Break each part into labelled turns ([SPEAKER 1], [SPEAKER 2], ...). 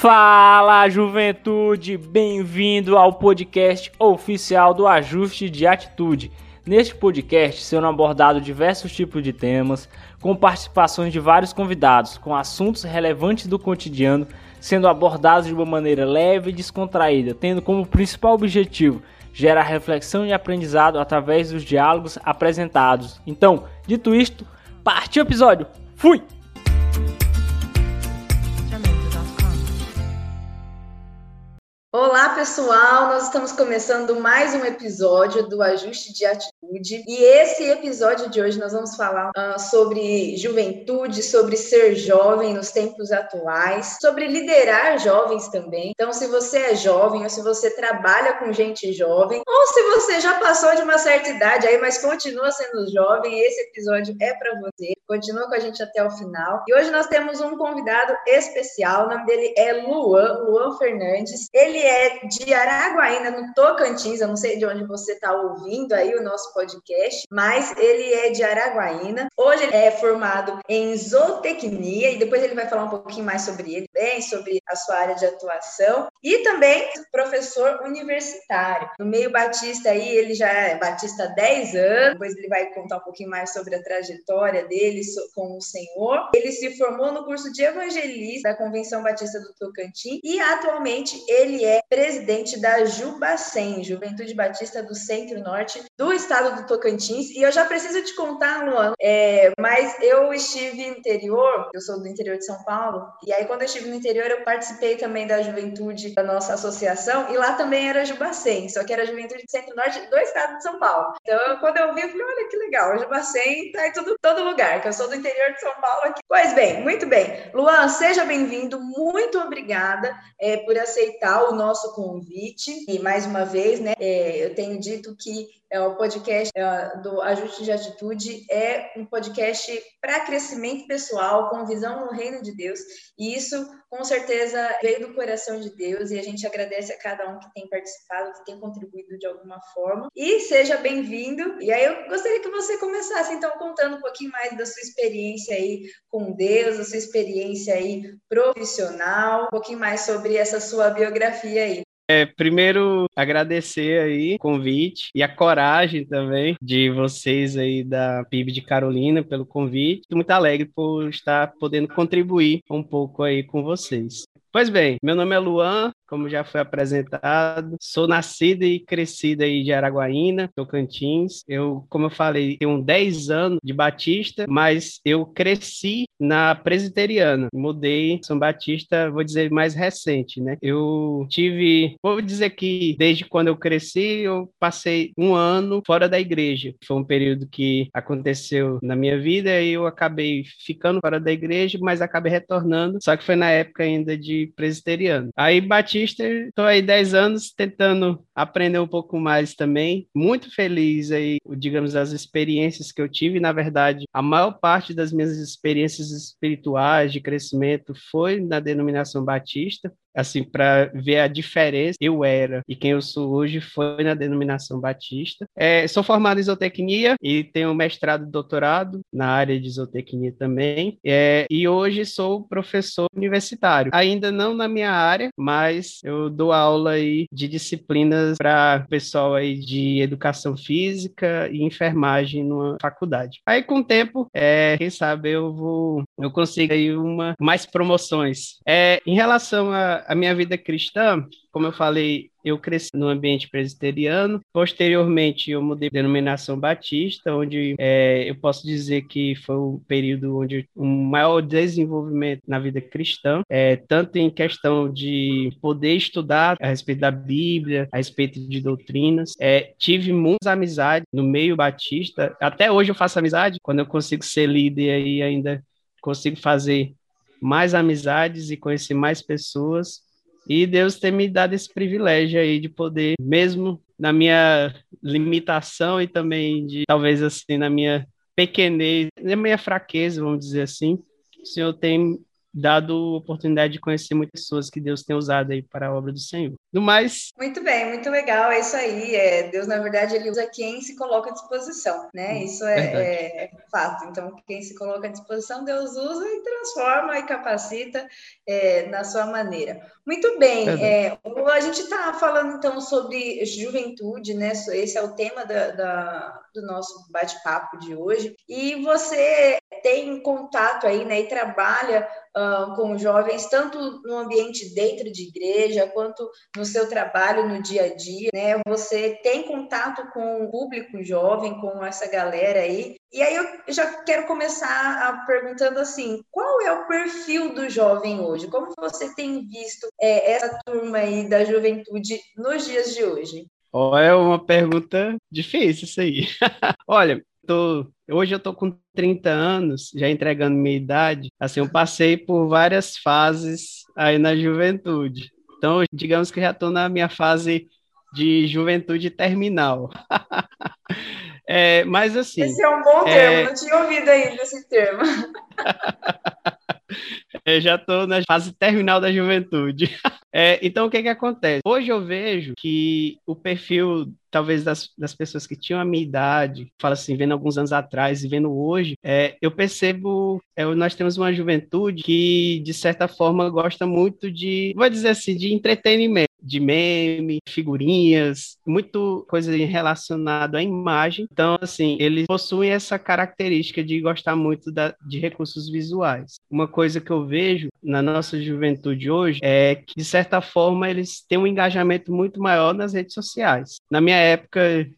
[SPEAKER 1] Fala juventude, bem-vindo ao podcast oficial do Ajuste de Atitude. Neste podcast serão abordados diversos tipos de temas, com participações de vários convidados, com assuntos relevantes do cotidiano sendo abordados de uma maneira leve e descontraída, tendo como principal objetivo gerar reflexão e aprendizado através dos diálogos apresentados. Então, dito isto, partiu o episódio. Fui!
[SPEAKER 2] Olá, pessoal! Nós estamos começando mais um episódio do Ajuste de Atitude. E esse episódio de hoje nós vamos falar uh, sobre juventude, sobre ser jovem nos tempos atuais, sobre liderar jovens também. Então, se você é jovem ou se você trabalha com gente jovem, ou se você já passou de uma certa idade aí, mas continua sendo jovem, esse episódio é para você. Continua com a gente até o final. E hoje nós temos um convidado especial, o nome dele é Luan, Luan Fernandes. Ele é de Araguaína, no Tocantins. Eu não sei de onde você está ouvindo aí o nosso podcast, mas ele é de Araguaína. Hoje ele é formado em zootecnia e depois ele vai falar um pouquinho mais sobre ele, bem, sobre a sua área de atuação. E também professor universitário. No meio Batista aí, ele já é Batista há 10 anos. Depois ele vai contar um pouquinho mais sobre a trajetória dele com o Senhor. Ele se formou no curso de evangelista da Convenção Batista do Tocantins e atualmente ele é é presidente da Jubacem, Juventude Batista do Centro-Norte do estado do Tocantins. E eu já preciso te contar, Luan, é, mas eu estive no interior, eu sou do interior de São Paulo, e aí quando eu estive no interior eu participei também da juventude da nossa associação, e lá também era Jubacem, só que era Juventude do Centro-Norte do estado de São Paulo. Então, quando eu vi, eu falei, olha que legal, Jubacem tá em tudo, todo lugar, que eu sou do interior de São Paulo aqui. Pois bem, muito bem. Luan, seja bem-vindo, muito obrigada é, por aceitar o nosso convite. E mais uma vez, né, é, eu tenho dito que é, o podcast é, do Ajuste de Atitude é um podcast para crescimento pessoal, com visão no reino de Deus. E isso, com certeza, veio do coração de Deus. E a gente agradece a cada um que tem participado, que tem contribuído de alguma forma. E seja bem-vindo. E aí eu gostaria que você começasse, então, contando um pouquinho mais da sua experiência aí com Deus, a sua experiência aí profissional, um pouquinho mais sobre essa sua biografia aí.
[SPEAKER 1] É, primeiro, agradecer aí o convite e a coragem também de vocês aí da PIB de Carolina pelo convite. Muito alegre por estar podendo contribuir um pouco aí com vocês. Pois bem, meu nome é Luan, como já foi apresentado, sou nascida e crescida aí de Araguaína, Tocantins. Eu, como eu falei, tenho 10 anos de Batista, mas eu cresci na Presbiteriana. Mudei São Batista, vou dizer, mais recente, né? Eu tive, vou dizer que desde quando eu cresci, eu passei um ano fora da igreja. Foi um período que aconteceu na minha vida e eu acabei ficando fora da igreja, mas acabei retornando, só que foi na época ainda de presbiteriano. Aí Batista, estou aí 10 anos tentando aprender um pouco mais também. Muito feliz aí, digamos, as experiências que eu tive. Na verdade, a maior parte das minhas experiências espirituais de crescimento foi na denominação batista assim, para ver a diferença eu era e quem eu sou hoje foi na denominação batista. É, sou formado em zootecnia e tenho mestrado e doutorado na área de zootecnia também. É, e hoje sou professor universitário. Ainda não na minha área, mas eu dou aula aí de disciplinas para pessoal aí de educação física e enfermagem numa faculdade. Aí com o tempo, é, quem sabe eu vou eu consigo aí uma mais promoções. É, em relação a minha vida cristã, como eu falei, eu cresci no ambiente presbiteriano. Posteriormente, eu mudei de denominação batista, onde é, eu posso dizer que foi o período onde o um maior desenvolvimento na vida cristã, é, tanto em questão de poder estudar a respeito da Bíblia, a respeito de doutrinas. É, tive muitas amizades no meio batista. Até hoje eu faço amizade, quando eu consigo ser líder aí ainda consigo fazer mais amizades e conhecer mais pessoas. E Deus tem me dado esse privilégio aí de poder, mesmo na minha limitação e também de talvez assim na minha pequenez, na minha fraqueza, vamos dizer assim, o Senhor tem dado oportunidade de conhecer muitas pessoas que Deus tem usado aí para a obra do Senhor. No mais.
[SPEAKER 2] Muito bem, muito legal. É isso aí. É, Deus, na verdade, ele usa quem se coloca à disposição, né? Isso é, é fato. Então, quem se coloca à disposição, Deus usa e transforma e capacita é, na sua maneira. Muito bem. É, a gente está falando então sobre juventude, né? Esse é o tema da, da do nosso bate-papo de hoje. E você tem contato aí, né? E trabalha uh, com jovens, tanto no ambiente dentro de igreja, quanto no seu trabalho no dia a dia, né? Você tem contato com o público jovem, com essa galera aí. E aí eu já quero começar perguntando assim, qual é o perfil do jovem hoje? Como você tem visto é, essa turma aí da juventude nos dias de hoje?
[SPEAKER 1] É uma pergunta difícil isso aí. Olha, tô, hoje eu tô com 30 anos, já entregando minha idade. Assim, eu passei por várias fases aí na juventude. Então, digamos que já estou na minha fase de juventude terminal. é, mas assim.
[SPEAKER 2] Esse é um bom é... termo, não tinha ouvido ainda esse termo.
[SPEAKER 1] eu já estou na fase terminal da juventude. É, então, o que, que acontece? Hoje eu vejo que o perfil talvez das, das pessoas que tinham a minha idade, fala assim, vendo alguns anos atrás e vendo hoje, é, eu percebo, é, nós temos uma juventude que, de certa forma, gosta muito de, vou dizer assim, de entretenimento, de meme, figurinhas, muito coisa relacionada à imagem. Então, assim, eles possuem essa característica de gostar muito da, de recursos visuais. Uma coisa que eu vejo na nossa juventude hoje é que, de certa forma, eles têm um engajamento muito maior nas redes sociais. Na minha época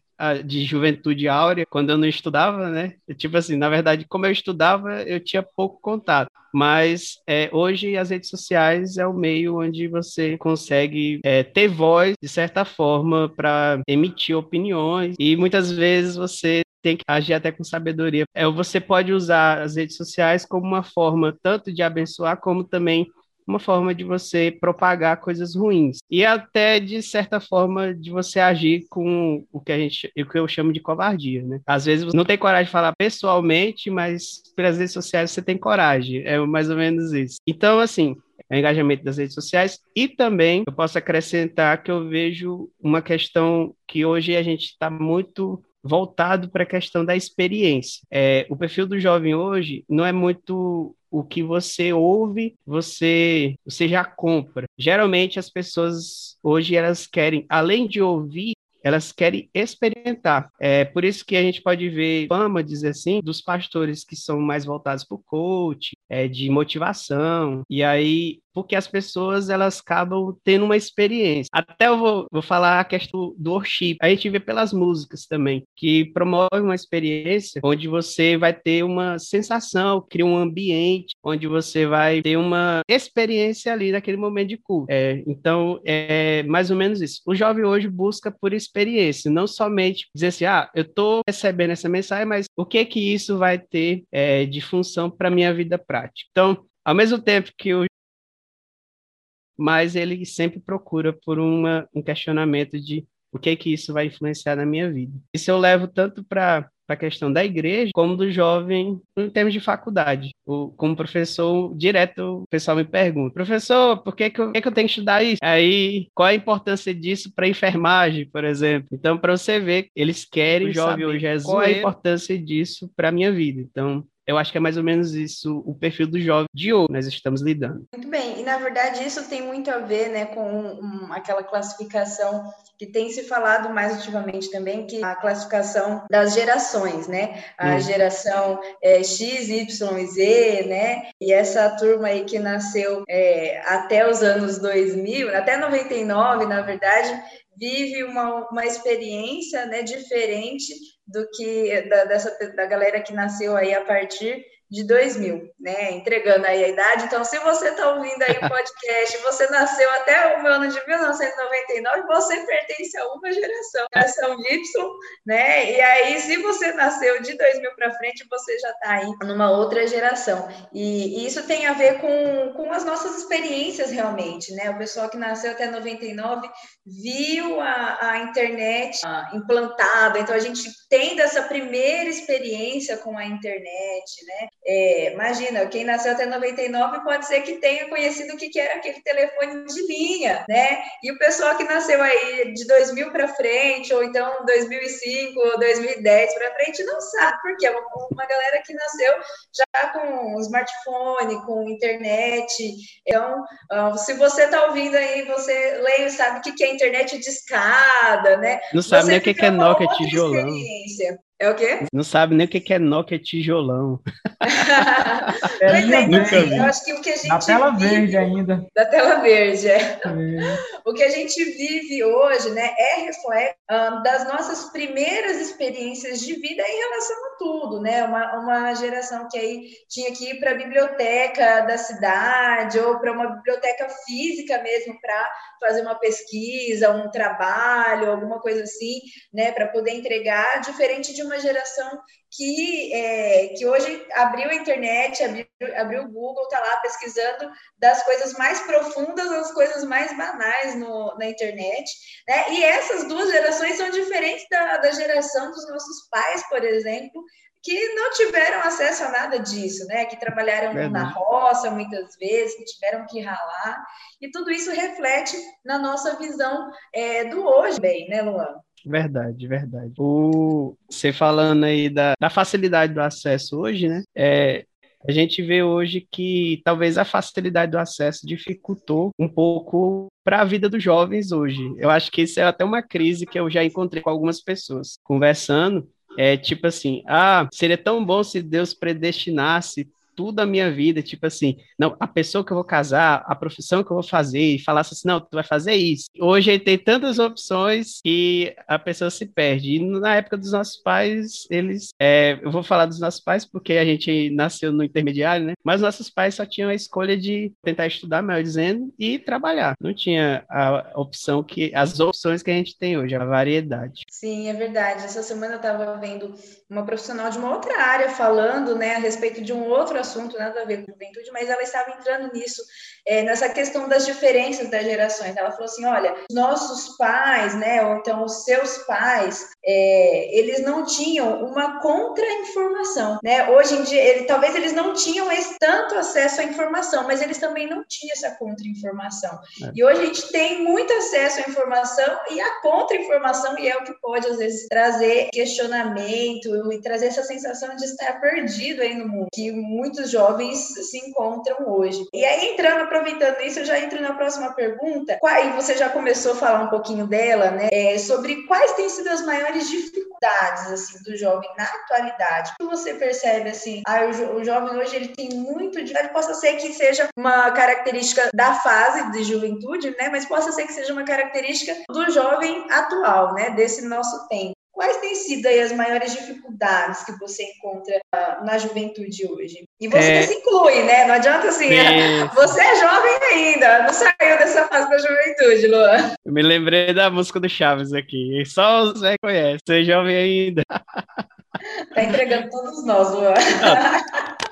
[SPEAKER 1] de juventude áurea, quando eu não estudava, né? Tipo assim, na verdade, como eu estudava, eu tinha pouco contato. Mas é, hoje as redes sociais é o meio onde você consegue é, ter voz, de certa forma, para emitir opiniões. E muitas vezes você tem que agir até com sabedoria. É, você pode usar as redes sociais como uma forma tanto de abençoar, como também uma forma de você propagar coisas ruins e até de certa forma de você agir com o que a gente, o que eu chamo de covardia, né? Às vezes você não tem coragem de falar pessoalmente, mas pelas redes sociais você tem coragem. É mais ou menos isso. Então, assim, é o engajamento das redes sociais e também eu posso acrescentar que eu vejo uma questão que hoje a gente está muito voltado para a questão da experiência. É, o perfil do jovem hoje não é muito o que você ouve, você, você já compra. Geralmente as pessoas hoje elas querem, além de ouvir, elas querem experimentar. É por isso que a gente pode ver fama, dizer assim, dos pastores que são mais voltados para o coach, é, de motivação. E aí porque as pessoas elas acabam tendo uma experiência. Até eu vou, vou falar a questão do worship. A gente vê pelas músicas também, que promove uma experiência onde você vai ter uma sensação, cria um ambiente onde você vai ter uma experiência ali naquele momento de culto. É, então, é mais ou menos isso. O jovem hoje busca por experiência, não somente dizer assim, ah, eu estou recebendo essa mensagem, mas o que que isso vai ter é, de função para minha vida prática? Então, ao mesmo tempo que o mas ele sempre procura por uma, um questionamento de o que que isso vai influenciar na minha vida. Isso eu levo tanto para a questão da igreja, como do jovem em termos de faculdade. O, como professor, direto o pessoal me pergunta, professor, por que, que, eu, que, que eu tenho que estudar isso? Aí, qual a importância disso para enfermagem, por exemplo? Então, para você ver, eles querem o jovem hoje é qual é a importância disso para a minha vida. Então, eu acho que é mais ou menos isso o perfil do jovem de hoje nós estamos lidando.
[SPEAKER 2] Muito bem, e na verdade isso tem muito a ver né, com um, aquela classificação que tem se falado mais ultimamente também, que é a classificação das gerações, né? A hum. geração é, X, Y e Z, né? E essa turma aí que nasceu é, até os anos 2000, até 99, na verdade, vive uma, uma experiência né, diferente do que da, dessa da galera que nasceu aí a partir de 2000, né? Entregando aí a idade. Então, se você está ouvindo aí o podcast, você nasceu até o ano de 1999, você pertence a uma geração, geração Y, né? E aí, se você nasceu de 2000 para frente, você já está aí numa outra geração. E, e, isso tem a ver com, com as nossas experiências realmente, né? O pessoal que nasceu até 99 viu a, a internet ah, implantada, então a gente tem dessa primeira experiência com a internet, né? É, imagina, quem nasceu até 99 pode ser que tenha conhecido o que era aquele telefone de linha, né? E o pessoal que nasceu aí de 2000 para frente, ou então 2005 ou 2010 para frente, não sabe, porque é uma, uma galera que nasceu já com smartphone, com internet. Então, uh, se você está ouvindo aí, você lê e sabe o que é internet de escada, né?
[SPEAKER 1] Não sabe nem o que é Nokia tijolão.
[SPEAKER 2] É o quê?
[SPEAKER 1] Não sabe nem o que é Nokia tijolão.
[SPEAKER 2] é, pois é, então, eu acho que o que a gente.
[SPEAKER 3] Da tela
[SPEAKER 2] vive,
[SPEAKER 3] verde ainda.
[SPEAKER 2] Da tela verde, é. é. O que a gente vive hoje, né, é reflexo um, das nossas primeiras experiências de vida em relação a tudo, né? Uma, uma geração que aí tinha que ir para a biblioteca da cidade ou para uma biblioteca física mesmo para fazer uma pesquisa, um trabalho, alguma coisa assim, né, para poder entregar, diferente de uma geração que, é, que hoje abriu a internet, abriu, abriu o Google, está lá pesquisando das coisas mais profundas às coisas mais banais no, na internet. Né? E essas duas gerações são diferentes da, da geração dos nossos pais, por exemplo, que não tiveram acesso a nada disso, né? Que trabalharam na roça muitas vezes, que tiveram que ralar, e tudo isso reflete na nossa visão é, do hoje, bem, né, Luan?
[SPEAKER 1] Verdade, verdade. O, você falando aí da, da facilidade do acesso hoje, né? É, a gente vê hoje que talvez a facilidade do acesso dificultou um pouco para a vida dos jovens hoje. Eu acho que isso é até uma crise que eu já encontrei com algumas pessoas conversando. É tipo assim, ah, seria tão bom se Deus predestinasse tudo a minha vida, tipo assim, não, a pessoa que eu vou casar, a profissão que eu vou fazer, e falasse assim, não, tu vai fazer isso. Hoje tem tantas opções que a pessoa se perde. E na época dos nossos pais, eles, é, eu vou falar dos nossos pais porque a gente nasceu no intermediário, né? Mas nossos pais só tinham a escolha de tentar estudar, melhor dizendo, e trabalhar. Não tinha a opção que, as opções que a gente tem hoje, a variedade.
[SPEAKER 2] Sim, é verdade. Essa semana eu estava vendo uma profissional de uma outra área falando, né, a respeito de um outro assunto, nada a ver com juventude, mas ela estava entrando nisso, é, nessa questão das diferenças das gerações. Ela falou assim: olha, nossos pais, né, ou então os seus pais, é, eles não tinham uma contra-informação, né? Hoje em dia, ele, talvez eles não tinham esse tanto acesso à informação, mas eles também não tinham essa contra-informação. É. E hoje a gente tem muito acesso à informação e a contra-informação, e é o que pode, às vezes, trazer questionamento e trazer essa sensação de estar perdido aí no mundo, que muitos jovens se encontram hoje. E aí, entrando, aproveitando isso, eu já entro na próxima pergunta. Aí você já começou a falar um pouquinho dela, né? É, sobre quais têm sido as maiores dificuldades, assim, do jovem na atualidade. O que você percebe, assim, ah, o, jo o jovem hoje, ele tem muito dificuldade, possa ser que seja uma característica da fase de juventude, né? Mas possa ser que seja uma característica do jovem atual, né? Desse nosso tempo. Quais têm sido aí as maiores dificuldades que você encontra uh, na juventude hoje? E você é... se inclui, né? Não adianta assim, é... você é jovem ainda, não saiu dessa fase da juventude, Luan.
[SPEAKER 1] Eu me lembrei da música do Chaves aqui, só o Zé conhece, você é jovem ainda.
[SPEAKER 2] Tá entregando todos nós, Luan.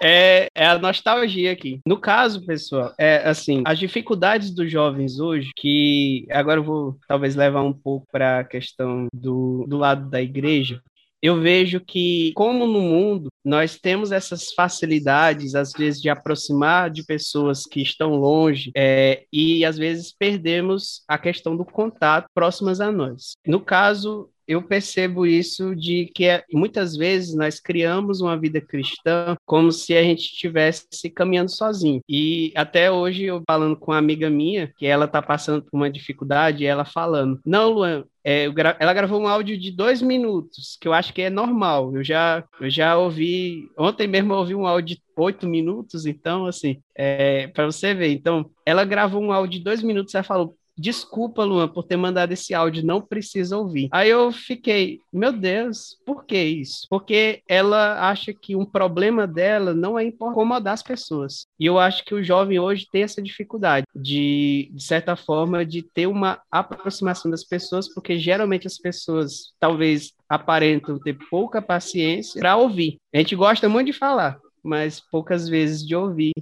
[SPEAKER 1] É, é a nostalgia aqui. No caso, pessoal, é assim, as dificuldades dos jovens hoje, que agora eu vou talvez levar um pouco para a questão do, do lado da igreja, eu vejo que, como no mundo, nós temos essas facilidades, às vezes, de aproximar de pessoas que estão longe, é, e às vezes perdemos a questão do contato próximas a nós. No caso, eu percebo isso de que é, muitas vezes nós criamos uma vida cristã como se a gente estivesse caminhando sozinho. E até hoje eu falando com uma amiga minha, que ela está passando por uma dificuldade, ela falando: "Não, Luan, é, gra... ela gravou um áudio de dois minutos, que eu acho que é normal. Eu já, eu já ouvi, ontem mesmo eu ouvi um áudio de oito minutos, então, assim, é, para você ver. Então, ela gravou um áudio de dois minutos, ela falou, Desculpa, Luan, por ter mandado esse áudio, não precisa ouvir. Aí eu fiquei, meu Deus, por que isso? Porque ela acha que um problema dela não é incomodar as pessoas. E eu acho que o jovem hoje tem essa dificuldade de, de certa forma, de ter uma aproximação das pessoas, porque geralmente as pessoas talvez aparentam ter pouca paciência para ouvir. A gente gosta muito de falar, mas poucas vezes de ouvir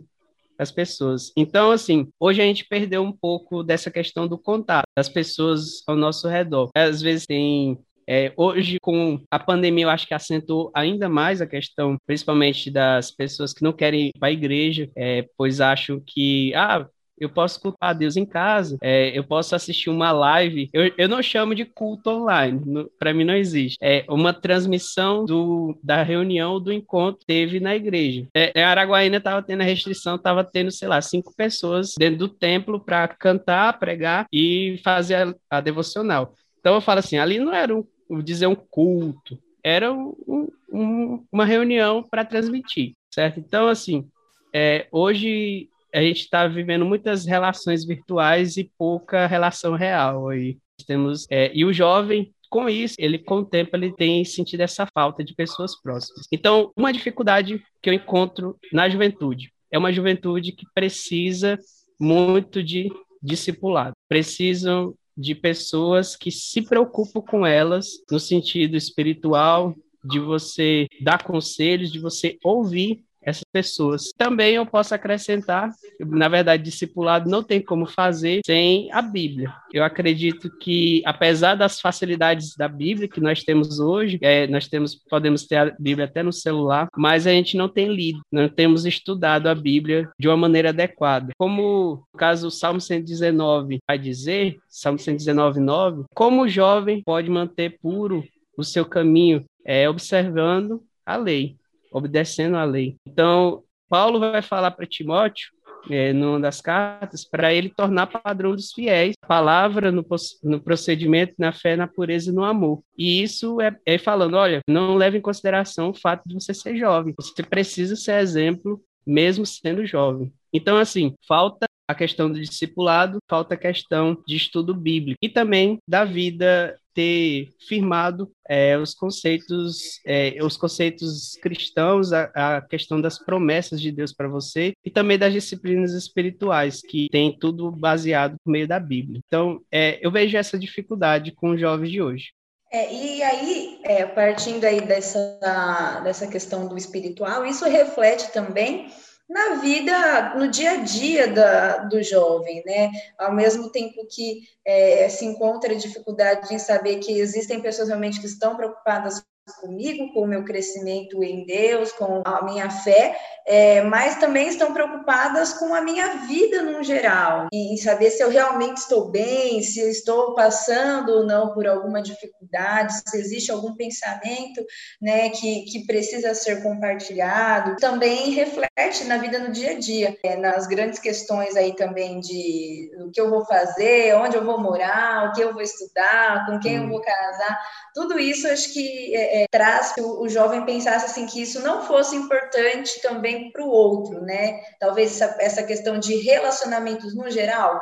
[SPEAKER 1] as pessoas. Então, assim, hoje a gente perdeu um pouco dessa questão do contato das pessoas ao nosso redor. Às vezes tem É, hoje, com a pandemia, eu acho que acentuou ainda mais a questão, principalmente das pessoas que não querem ir para a igreja, é, pois acham que, ah, eu posso cultuar Deus em casa, é, eu posso assistir uma live. Eu, eu não chamo de culto online, para mim não existe. É uma transmissão do, da reunião do encontro que teve na igreja. É, Araguaína estava tendo a restrição, estava tendo, sei lá, cinco pessoas dentro do templo para cantar, pregar e fazer a, a, devocional. Então eu falo assim, ali não era um, dizer um culto, era um, um, uma reunião para transmitir, certo? Então, assim, é, hoje a gente está vivendo muitas relações virtuais e pouca relação real aí. Temos, é, e o jovem, com isso, ele com o tempo ele tem sentido essa falta de pessoas próximas. Então, uma dificuldade que eu encontro na juventude é uma juventude que precisa muito de discipulado, precisam de pessoas que se preocupam com elas no sentido espiritual, de você dar conselhos, de você ouvir essas pessoas. Também eu posso acrescentar, na verdade, discipulado não tem como fazer sem a Bíblia. Eu acredito que, apesar das facilidades da Bíblia que nós temos hoje, é, nós temos, podemos ter a Bíblia até no celular, mas a gente não tem lido, não temos estudado a Bíblia de uma maneira adequada. Como o caso do Salmo 119 vai dizer, Salmo 119, 9, como o jovem pode manter puro o seu caminho é observando a lei obedecendo à lei. Então, Paulo vai falar para Timóteo, é, numa das cartas, para ele tornar padrão dos fiéis, palavra no, no, procedimento, na fé, na pureza e no amor. E isso é, é falando: olha, não leve em consideração o fato de você ser jovem, você precisa ser exemplo mesmo sendo jovem. Então, assim, falta a questão do discipulado, falta a questão de estudo bíblico. E também da vida ter firmado é, os conceitos é, os conceitos cristãos a, a, questão das promessas de Deus para você e também das disciplinas espirituais que tem tudo baseado por meio da Bíblia. Então é, eu vejo essa dificuldade com os jovens de hoje.
[SPEAKER 2] É, e aí, é, partindo aí dessa, dessa questão do espiritual, isso reflete também na vida, no dia a dia da, do jovem, né? Ao mesmo tempo que é, se encontra dificuldade em saber que existem pessoas realmente que estão preocupadas comigo, com o meu crescimento em Deus, com a minha fé, é, mas também estão preocupadas com a minha vida no geral, e saber se eu realmente estou bem, se eu estou passando ou não por alguma dificuldade, se existe algum pensamento né, que, que precisa ser compartilhado. Também reflete na vida no dia a dia, é, nas grandes questões aí também de o que eu vou fazer, onde eu vou morar, o que eu vou estudar, com quem eu vou casar. Tudo isso acho que é, traz que o, o, jovem pensasse assim que isso não fosse importante também para o outro, né? Talvez essa, essa, questão de relacionamentos no geral.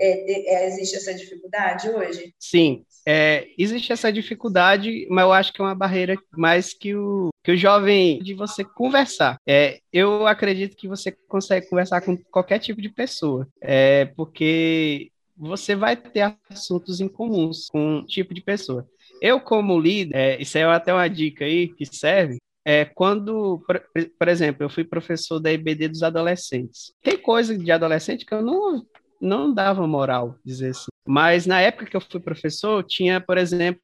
[SPEAKER 2] É, é, existe essa dificuldade hoje?
[SPEAKER 1] Sim, é, existe essa dificuldade, mas eu acho que é uma barreira mais que o, que o jovem de você conversar. É, eu acredito que você consegue conversar com qualquer tipo de pessoa, é, porque você vai ter assuntos em comuns com um tipo de pessoa. Eu, como líder, é, isso é até uma dica aí que serve, é, quando, por, por, exemplo, eu fui professor da IBD dos adolescentes. Tem coisa de adolescente que eu não, não dava moral, dizer assim. Mas na época que eu fui professor, tinha, por exemplo,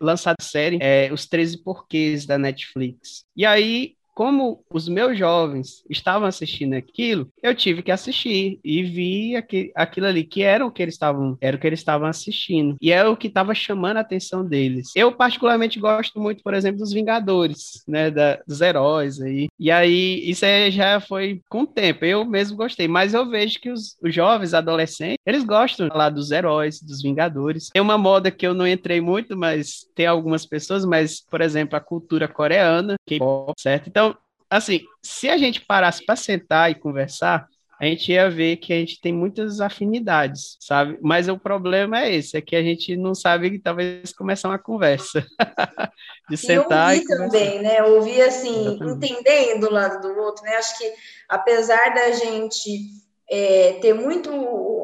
[SPEAKER 1] lançado a série é, Os 13 Porquês da Netflix. E aí como os meus jovens estavam assistindo aquilo, eu tive que assistir e vi aquele, aquilo ali que era o que eles estavam, era o que eles estavam assistindo e é o que estava chamando a atenção deles. Eu particularmente gosto muito, por exemplo, dos Vingadores, né, da, dos heróis aí. E aí isso aí já foi com o tempo. Eu mesmo gostei, mas eu vejo que os, os jovens, adolescentes, eles gostam lá dos heróis, dos Vingadores. Tem uma moda que eu não entrei muito, mas tem algumas pessoas, mas por exemplo a cultura coreana, K-pop, certo? Então assim, se a gente parasse para sentar e conversar, a gente ia ver que a gente tem muitas afinidades, sabe? Mas o problema é esse, é que a gente não sabe que talvez começar uma conversa.
[SPEAKER 2] de sentar e, ouvir e também, né? Ouvir assim, Exatamente. entendendo do lado do outro, né? Acho que apesar da gente é, ter muito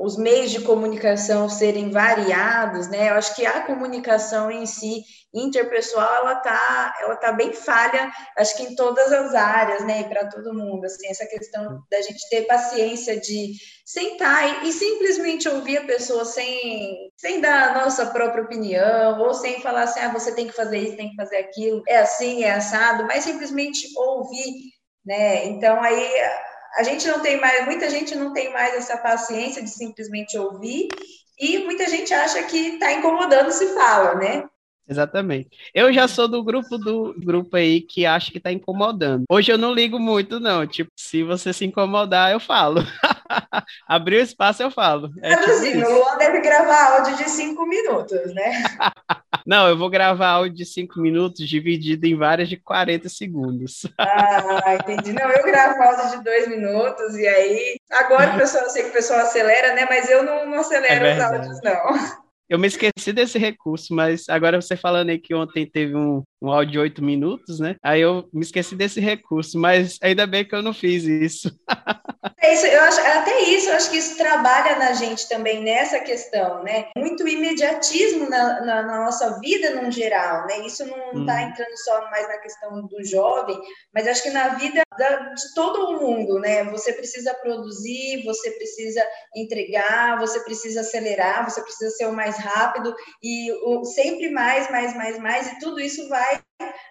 [SPEAKER 2] os meios de comunicação serem variados, né? Eu acho que a comunicação em si interpessoal ela tá ela tá bem falha, acho que em todas as áreas, né? Para todo mundo, assim, essa questão da gente ter paciência de sentar e, e, simplesmente ouvir a pessoa sem sem dar a nossa própria opinião ou sem falar assim, ah, você tem que fazer isso, tem que fazer aquilo, é assim, é assado, mas simplesmente ouvir, né? Então aí a gente não tem mais, muita gente não tem mais essa paciência de simplesmente ouvir, e muita gente acha que está incomodando se fala, né?
[SPEAKER 1] Exatamente. Eu já sou do grupo do grupo aí que acha que tá incomodando. Hoje eu não ligo muito, não. Tipo, se você se incomodar, eu falo. Abriu espaço, eu falo.
[SPEAKER 2] É tipo assim, o Luan deve gravar áudio de cinco minutos, né?
[SPEAKER 1] não, eu vou gravar áudio de cinco minutos dividido em várias de 40 segundos.
[SPEAKER 2] ah, entendi. Não, eu gravo áudio de dois minutos e aí. Agora o pessoal, eu sei que o pessoal acelera, né? Mas eu não, não acelero é os áudios, não.
[SPEAKER 1] Eu me esqueci desse recurso, mas agora você falando aí que ontem teve um, um áudio de oito minutos, né? Aí eu me esqueci desse recurso, mas ainda bem que eu não fiz isso.
[SPEAKER 2] É isso, eu acho, até isso, eu acho que isso trabalha na gente também nessa questão, né? Muito imediatismo na, na, na nossa vida no geral, né? Isso não está hum. entrando só mais na questão do jovem, mas acho que na vida da, de todo mundo, né? Você precisa produzir, você precisa entregar, você precisa acelerar, você precisa ser o mais rápido e o, sempre mais, mais, mais, mais, e tudo isso vai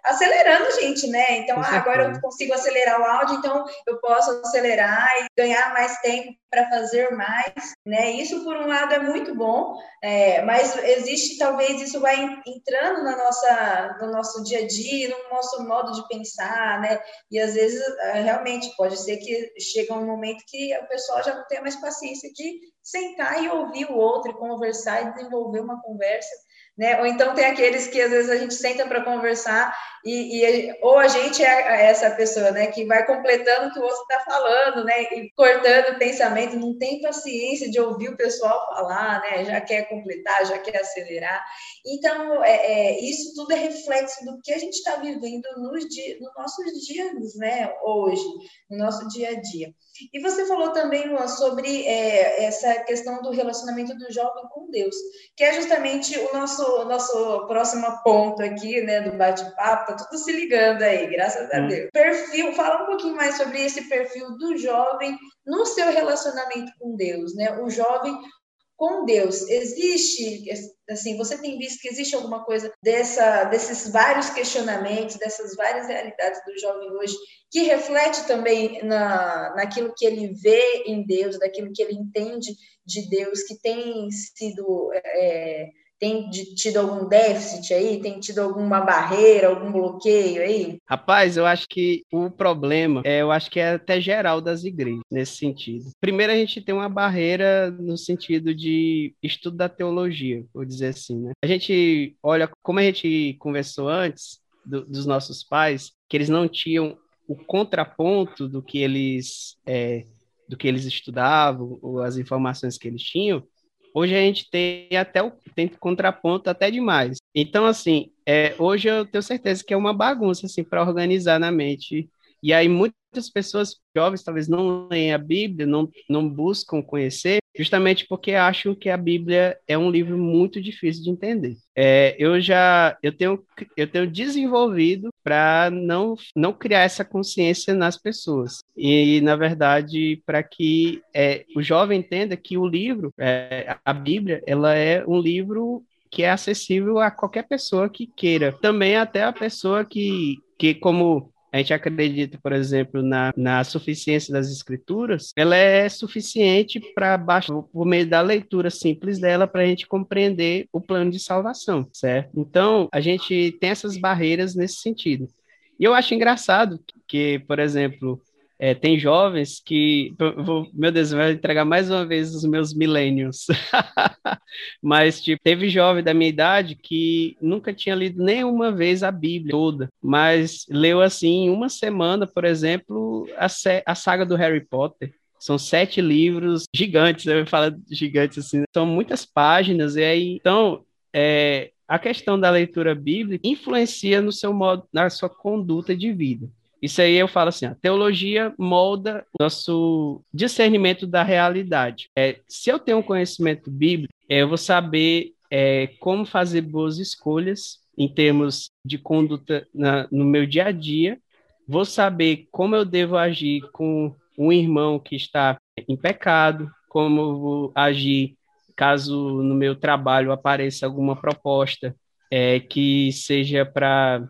[SPEAKER 2] acelerando, gente, né? Então, ah, agora eu consigo acelerar o áudio, então eu posso acelerar e ganhar mais tempo para fazer mais, né? Isso, por um lado, é muito bom, é, mas existe, talvez, isso vai entrando na nossa, no nosso dia a dia, no nosso modo de pensar, né? E, às vezes, é, realmente, pode ser que chega um momento que o pessoal já não tem mais paciência de sentar e ouvir o outro, e conversar e desenvolver uma conversa né? Ou então tem aqueles que às vezes a gente senta para conversar e, e, ou a gente é essa pessoa, né, que vai completando o que o outro está falando, né, e cortando o pensamento, não tem paciência de ouvir o pessoal falar, né, já quer completar, já quer acelerar. Então, é, é isso tudo é reflexo do que a gente está vivendo nos, dia, nos nossos dias, né, hoje, no nosso dia a dia. E você falou também, Luan, sobre é, essa questão do relacionamento do jovem com Deus, que é justamente o nosso, nosso próximo ponto aqui, né, do bate-papo, tá tudo se ligando aí, graças a hum. Deus. Perfil, fala um pouquinho mais sobre esse perfil do jovem no seu relacionamento com Deus, né? O jovem com Deus. Existe, assim, você tem visto que existe alguma coisa dessa, desses vários questionamentos, dessas várias realidades do jovem hoje, que reflete também na, naquilo que ele vê em Deus, daquilo que ele entende de Deus, que tem sido. É, tem tido algum déficit aí? Tem tido alguma barreira, algum bloqueio aí?
[SPEAKER 1] Rapaz, eu acho que o problema, é, eu acho que é até geral das igrejas, nesse sentido. Primeiro, a gente tem uma barreira no sentido de estudo da teologia, vou dizer assim, né? A gente olha, como a gente conversou antes, do, dos nossos pais, que eles não tinham o contraponto do que eles... É, do que eles estudavam, ou as informações que eles tinham, Hoje a gente tem até o tem contraponto até demais. Então, assim, é, hoje eu tenho certeza que é uma bagunça, assim, para organizar na mente. E aí muitas pessoas jovens talvez não leem a Bíblia, não, não buscam conhecer, justamente porque acham que a Bíblia é um livro muito difícil de entender. É, eu já eu tenho, eu tenho desenvolvido para não, não criar essa consciência nas pessoas. E, na verdade, para que é, o jovem entenda que o livro, é, a Bíblia, ela é um livro que é acessível a qualquer pessoa que queira. Também até a pessoa que, que como a gente acredita, por exemplo, na, na suficiência das escrituras, ela é suficiente para por meio da leitura simples dela, para a gente compreender o plano de salvação, certo? Então, a gente tem essas barreiras nesse sentido. E eu acho engraçado que, por exemplo, é, tem jovens que. Vou, meu Deus, vai entregar mais uma vez os meus milênios. Mas, tipo, teve jovem da minha idade que nunca tinha lido nenhuma vez a Bíblia toda, mas leu assim, em uma semana, por exemplo, a, a saga do Harry Potter. São sete livros gigantes, eu falo gigantes assim, são muitas páginas, e aí, então, é, a questão da leitura bíblica influencia no seu modo, na sua conduta de vida. Isso aí eu falo assim, a teologia molda nosso discernimento da realidade. É, se eu tenho um conhecimento bíblico, é, eu vou saber é, como fazer boas escolhas em termos de conduta na, no meu dia a dia, vou saber como eu devo agir com um irmão que está em pecado, como eu vou agir caso no meu trabalho apareça alguma proposta é, que seja para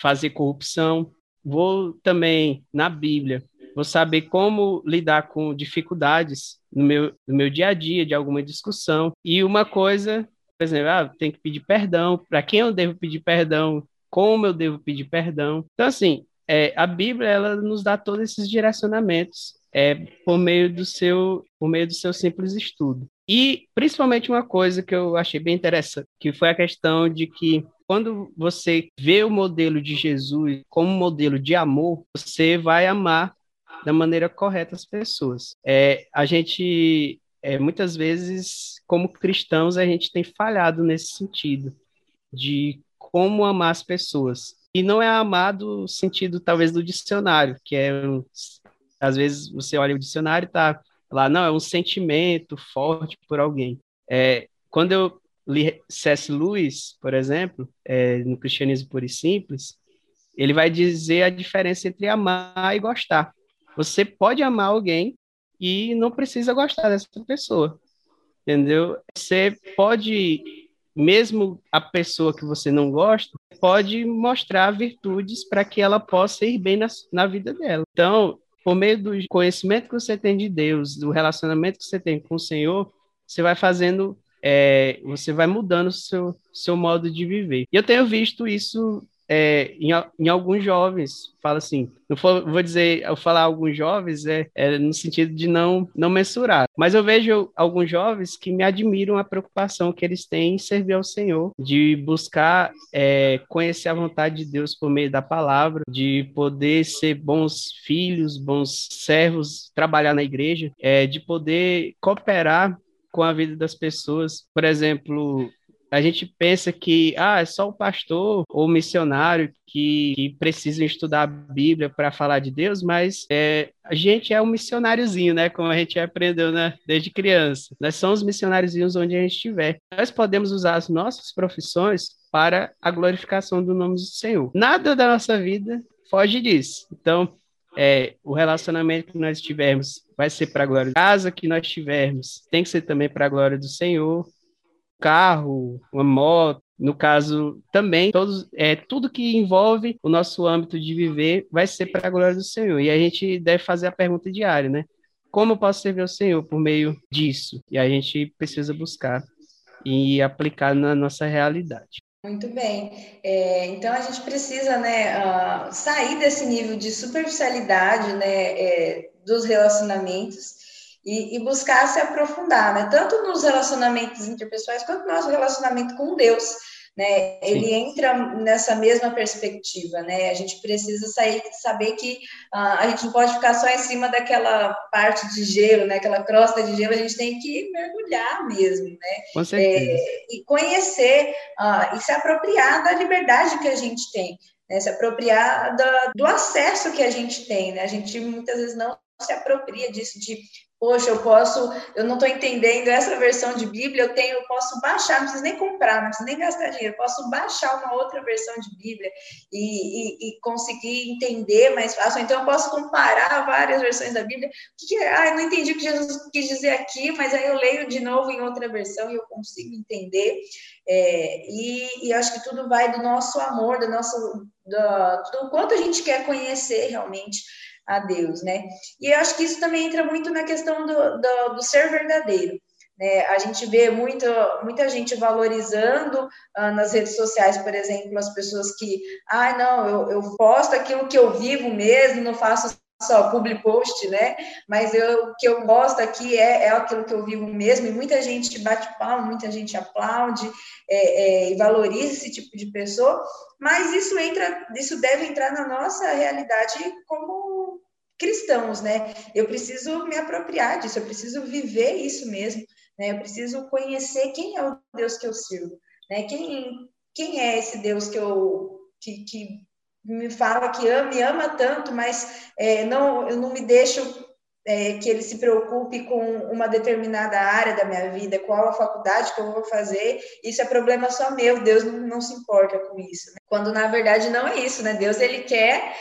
[SPEAKER 1] fazer corrupção. Vou também na Bíblia, vou saber como lidar com dificuldades no meu, no meu dia a dia, de alguma discussão. E uma coisa, por exemplo, ah, tem que pedir perdão, para quem eu devo pedir perdão, como eu devo pedir perdão. Então, assim, é, a Bíblia ela nos dá todos esses direcionamentos é, por meio do seu por meio do seu simples estudo. E principalmente uma coisa que eu achei bem interessante, que foi a questão de que quando você vê o modelo de Jesus como modelo de amor, você vai amar da maneira correta as pessoas. É, a gente é, muitas vezes, como cristãos, a gente tem falhado nesse sentido de como amar as pessoas. E não é amar do sentido, talvez, do dicionário, que é, às vezes, você olha o dicionário e tá lá, não, é um sentimento forte por alguém. É, quando eu C.S. Lewis, por exemplo, é, no Cristianismo Puro e Simples, ele vai dizer a diferença entre amar e gostar. Você pode amar alguém e não precisa gostar dessa pessoa, entendeu? Você pode mesmo a pessoa que você não gosta, pode mostrar virtudes para que ela possa ir bem na, na vida dela. Então, por meio do conhecimento que você tem de Deus, do relacionamento que você tem com o Senhor, você vai fazendo, é, você vai mudando o seu, seu modo de viver. E eu tenho visto isso é, em, em, alguns jovens, fala assim, não for, vou dizer, eu falar alguns jovens é, é, no sentido de não, não mensurar, mas eu vejo alguns jovens que me admiram a preocupação que eles têm em servir ao Senhor, de buscar é, conhecer a vontade de Deus por meio da palavra, de poder ser bons filhos, bons servos, trabalhar na igreja, é, de poder cooperar com a vida das pessoas. Por exemplo, a gente pensa que ah, é só o pastor ou missionário que, que precisa estudar a Bíblia para falar de Deus, mas é, a gente é um missionáriozinho, né? Como a gente aprendeu né? desde criança. Nós somos missionáriozinhos onde a gente estiver. Nós podemos usar as nossas profissões para a glorificação do nome do Senhor. Nada da nossa vida foge disso. Então, é, o relacionamento que nós tivermos vai ser para a glória da casa que nós tivermos, tem que ser também para a glória do Senhor carro, uma moto, no caso também, todos, é, tudo que envolve o nosso âmbito de viver vai ser para a glória do Senhor. E a gente deve fazer a pergunta diária, né? Como eu posso servir ao Senhor por meio disso? E a gente precisa buscar e aplicar na nossa realidade.
[SPEAKER 2] Muito bem. É, então a gente precisa né, uh, sair desse nível de superficialidade né, é, dos relacionamentos e, e, buscar se aprofundar, né? Tanto nos relacionamentos interpessoais quanto no nosso relacionamento com Deus, né? Ele entra nessa mesma perspectiva, né? A gente precisa sair, saber que uh, a gente não pode ficar só em cima daquela parte de gelo, né? Aquela crosta de gelo, a gente tem que mergulhar mesmo, né?
[SPEAKER 1] Com certeza. É,
[SPEAKER 2] e conhecer uh, e se apropriar da liberdade que a gente tem. Né, se apropriar do, do acesso que a gente tem, né? A gente muitas vezes não se apropria disso, de poxa, eu posso, eu não estou entendendo essa versão de Bíblia, eu tenho, eu posso baixar, não preciso nem comprar, não preciso nem gastar dinheiro, posso baixar uma outra versão de Bíblia e, e, e conseguir entender mais fácil. Então, eu posso comparar várias versões da Bíblia. Que, é? Ah, eu não entendi o que Jesus quis dizer aqui, mas aí eu leio de novo em outra versão e eu consigo entender. É, e, e acho que tudo vai do nosso amor, do nosso, do, do quanto a gente quer conhecer realmente a Deus, né? E eu acho que isso também entra muito na questão do, do, do ser verdadeiro. Né? A gente vê muito, muita gente valorizando ah, nas redes sociais, por exemplo, as pessoas que, ah, não, eu, eu posto aquilo que eu vivo mesmo, não faço só public post, né? Mas eu, o que eu gosto aqui é, é aquilo que eu vivo mesmo, e muita gente bate palma, muita gente aplaude é, é, e valoriza esse tipo de pessoa, mas isso entra, isso deve entrar na nossa realidade como cristãos, né? Eu preciso me apropriar disso, eu preciso viver isso mesmo, né? Eu preciso conhecer quem é o Deus que eu sirvo, né? Quem, quem é esse Deus que eu que, que me fala que ama, me ama tanto, mas é, não, eu não me deixo é, que ele se preocupe com uma determinada área da minha vida, qual a faculdade que eu vou fazer, isso é problema só meu, Deus não, não se importa com isso. Né? Quando na verdade não é isso, né? Deus ele quer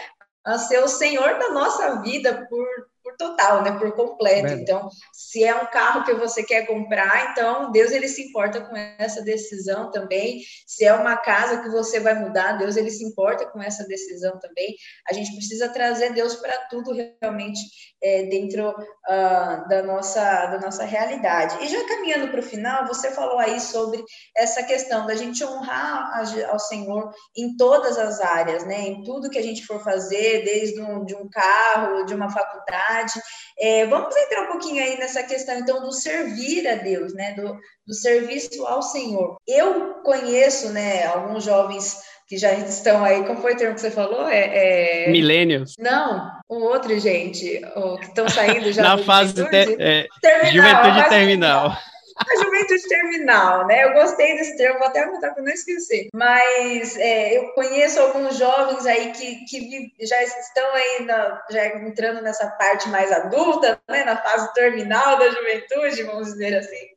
[SPEAKER 2] ser o Senhor da nossa vida por por total, né, por completo. Então, se é um carro que você quer comprar, então Deus ele se importa com essa decisão também. Se é uma casa que você vai mudar, Deus ele se importa com essa decisão também. A gente precisa trazer Deus para tudo realmente é, dentro uh, da nossa da nossa realidade. E já caminhando para o final, você falou aí sobre essa questão da gente honrar ao Senhor em todas as áreas, né? Em tudo que a gente for fazer, desde um, de um carro, de uma faculdade verdade. É, vamos entrar um pouquinho aí nessa questão, então, do servir a Deus, né? Do, do serviço ao Senhor. Eu conheço, né, alguns jovens que já estão aí, como foi o termo que você falou? É,
[SPEAKER 1] é... Millennials.
[SPEAKER 2] Não, o outro, gente, o que estão saindo já.
[SPEAKER 1] Na fase de é, terminal, juventude terminal. terminal.
[SPEAKER 2] A juventude terminal, né? Eu gostei desse termo, vou até anotar para não esquecer. Mas é, eu conheço alguns jovens aí que, que já estão aí já entrando nessa parte mais adulta, né? Na fase terminal da juventude, vamos dizer assim.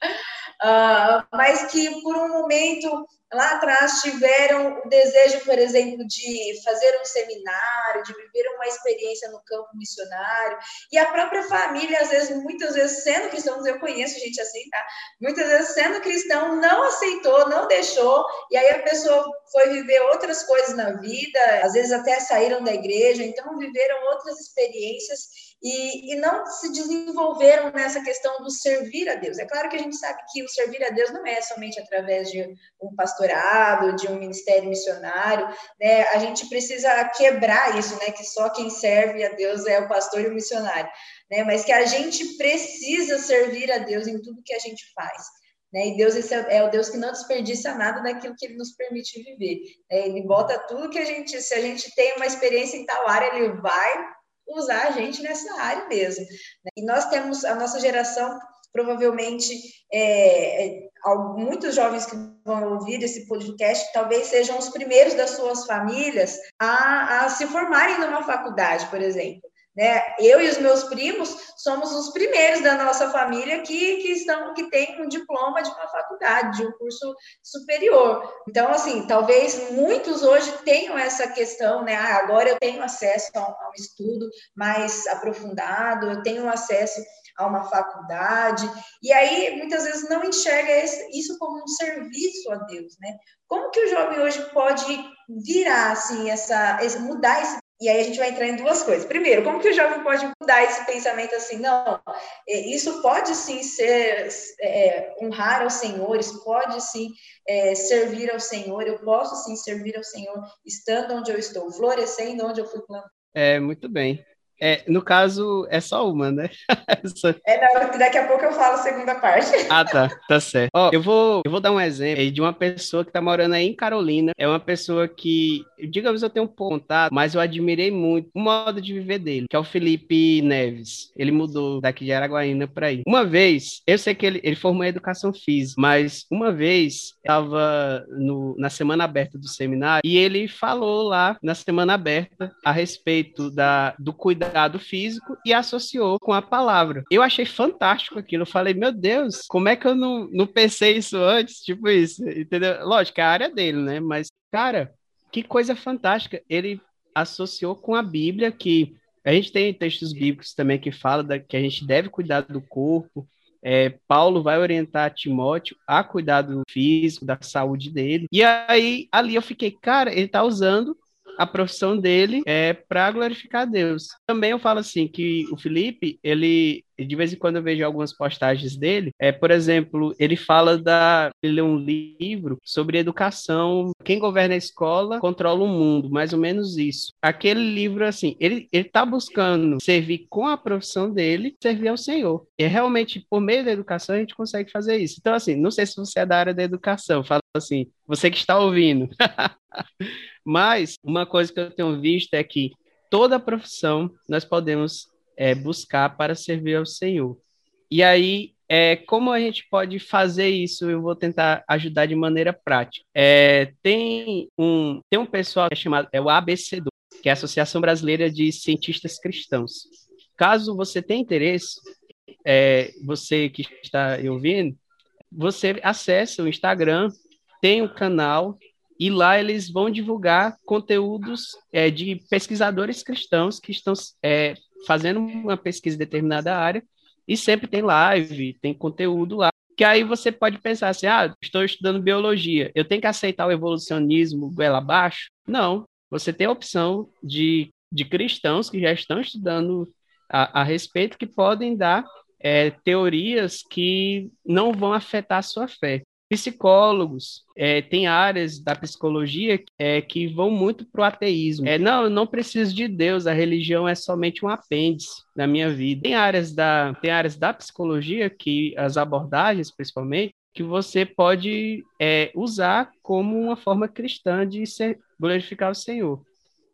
[SPEAKER 2] Uh, mas que por um momento lá atrás tiveram o desejo, por exemplo, de fazer um seminário, de viver uma experiência no campo missionário, e a própria família, às vezes, muitas vezes sendo cristãos, eu conheço gente assim, tá? Muitas vezes sendo cristão, não aceitou, não deixou, e aí a pessoa foi viver outras coisas na vida, às vezes até saíram da igreja, então viveram outras experiências e, e, não se desenvolveram nessa questão do servir a Deus. É claro que a gente sabe que o servir a Deus não é somente através de um pastorado, de um ministério missionário, né? A gente precisa quebrar isso, né? Que só quem serve a Deus é o pastor e o missionário, né? Mas que a gente precisa servir a Deus em tudo que a gente faz. Né? E Deus é, é o Deus que não desperdiça nada daquilo que Ele nos permite viver. Né? Ele bota tudo que a gente, se a gente tem uma experiência em tal área, Ele vai usar a gente nessa área mesmo. Né? E nós temos, a nossa geração, provavelmente, é, é, muitos jovens que vão ouvir esse podcast talvez sejam os primeiros das suas famílias a, a se formarem numa faculdade, por exemplo. Né? Eu e os meus primos somos os primeiros da nossa família que, que estão que tem um diploma de uma faculdade, de um curso superior. Então, assim, talvez muitos hoje tenham essa questão, né? Ah, agora eu tenho acesso a um, a um estudo mais aprofundado, eu tenho acesso a uma faculdade, e aí muitas vezes não enxerga isso como um serviço a Deus, né? Como que o jovem hoje pode virar assim essa, mudar esse e aí a gente vai entrar em duas coisas. Primeiro, como que o jovem pode mudar esse pensamento assim? Não, é, isso pode sim ser é, honrar ao Senhor, isso pode sim é, servir ao Senhor, eu posso sim servir ao Senhor estando onde eu estou, florescendo onde eu fui plantado.
[SPEAKER 1] É, muito bem. É, no caso, é só uma, né?
[SPEAKER 2] é, não, daqui a pouco eu falo a segunda parte.
[SPEAKER 1] ah, tá, tá certo. Ó, eu vou, eu vou dar um exemplo de uma pessoa que tá morando aí em Carolina. É uma pessoa que, digamos, eu tenho um contato, mas eu admirei muito o modo de viver dele, que é o Felipe Neves. Ele mudou daqui de Araguaína para aí. Uma vez, eu sei que ele, ele formou em educação física, mas uma vez estava na semana aberta do seminário e ele falou lá na semana aberta a respeito da, do cuidado cuidado físico e associou com a palavra. Eu achei fantástico aquilo. Eu falei, meu Deus, como é que eu não, não pensei isso antes? Tipo isso, entendeu? Lógico, é a área dele, né? Mas, cara, que coisa fantástica. Ele associou com a Bíblia que a gente tem textos bíblicos também que fala da, que a gente deve cuidar do corpo. É, Paulo vai orientar Timóteo a cuidar do físico, da saúde dele. E aí, ali eu fiquei, cara, ele está usando a profissão dele é para glorificar Deus. Também eu falo assim que o Felipe, ele de vez em quando eu vejo algumas postagens dele, é, por exemplo, ele fala da ele lê um livro sobre educação, quem governa a escola controla o mundo, mais ou menos isso. Aquele livro assim, ele ele tá buscando servir com a profissão dele, servir ao Senhor. E realmente por meio da educação a gente consegue fazer isso. Então assim, não sei se você é da área da educação, fala assim, você que está ouvindo. Mas uma coisa que eu tenho visto é que toda profissão nós podemos é, buscar para servir ao Senhor. E aí, é, como a gente pode fazer isso? Eu vou tentar ajudar de maneira prática. É, tem um tem um pessoal que é chamado é o ABC que é a Associação Brasileira de Cientistas Cristãos. Caso você tenha interesse, é, você que está ouvindo, você acessa o Instagram, tem um canal e lá eles vão divulgar conteúdos é, de pesquisadores cristãos que estão é, fazendo uma pesquisa em determinada área e sempre tem live, tem conteúdo lá. Que aí você pode pensar assim: ah, estou estudando biologia, eu tenho que aceitar o evolucionismo goela abaixo? Não. Você tem a opção de, de cristãos que já estão estudando a, a respeito que podem dar é, teorias que não vão afetar a sua fé psicólogos, é, tem áreas da psicologia é, que vão muito para o ateísmo. É, não, eu não preciso de Deus, a religião é somente um apêndice na minha vida. Tem áreas da, tem áreas da psicologia que as abordagens, principalmente, que você pode é, usar como uma forma cristã de ser, glorificar o Senhor.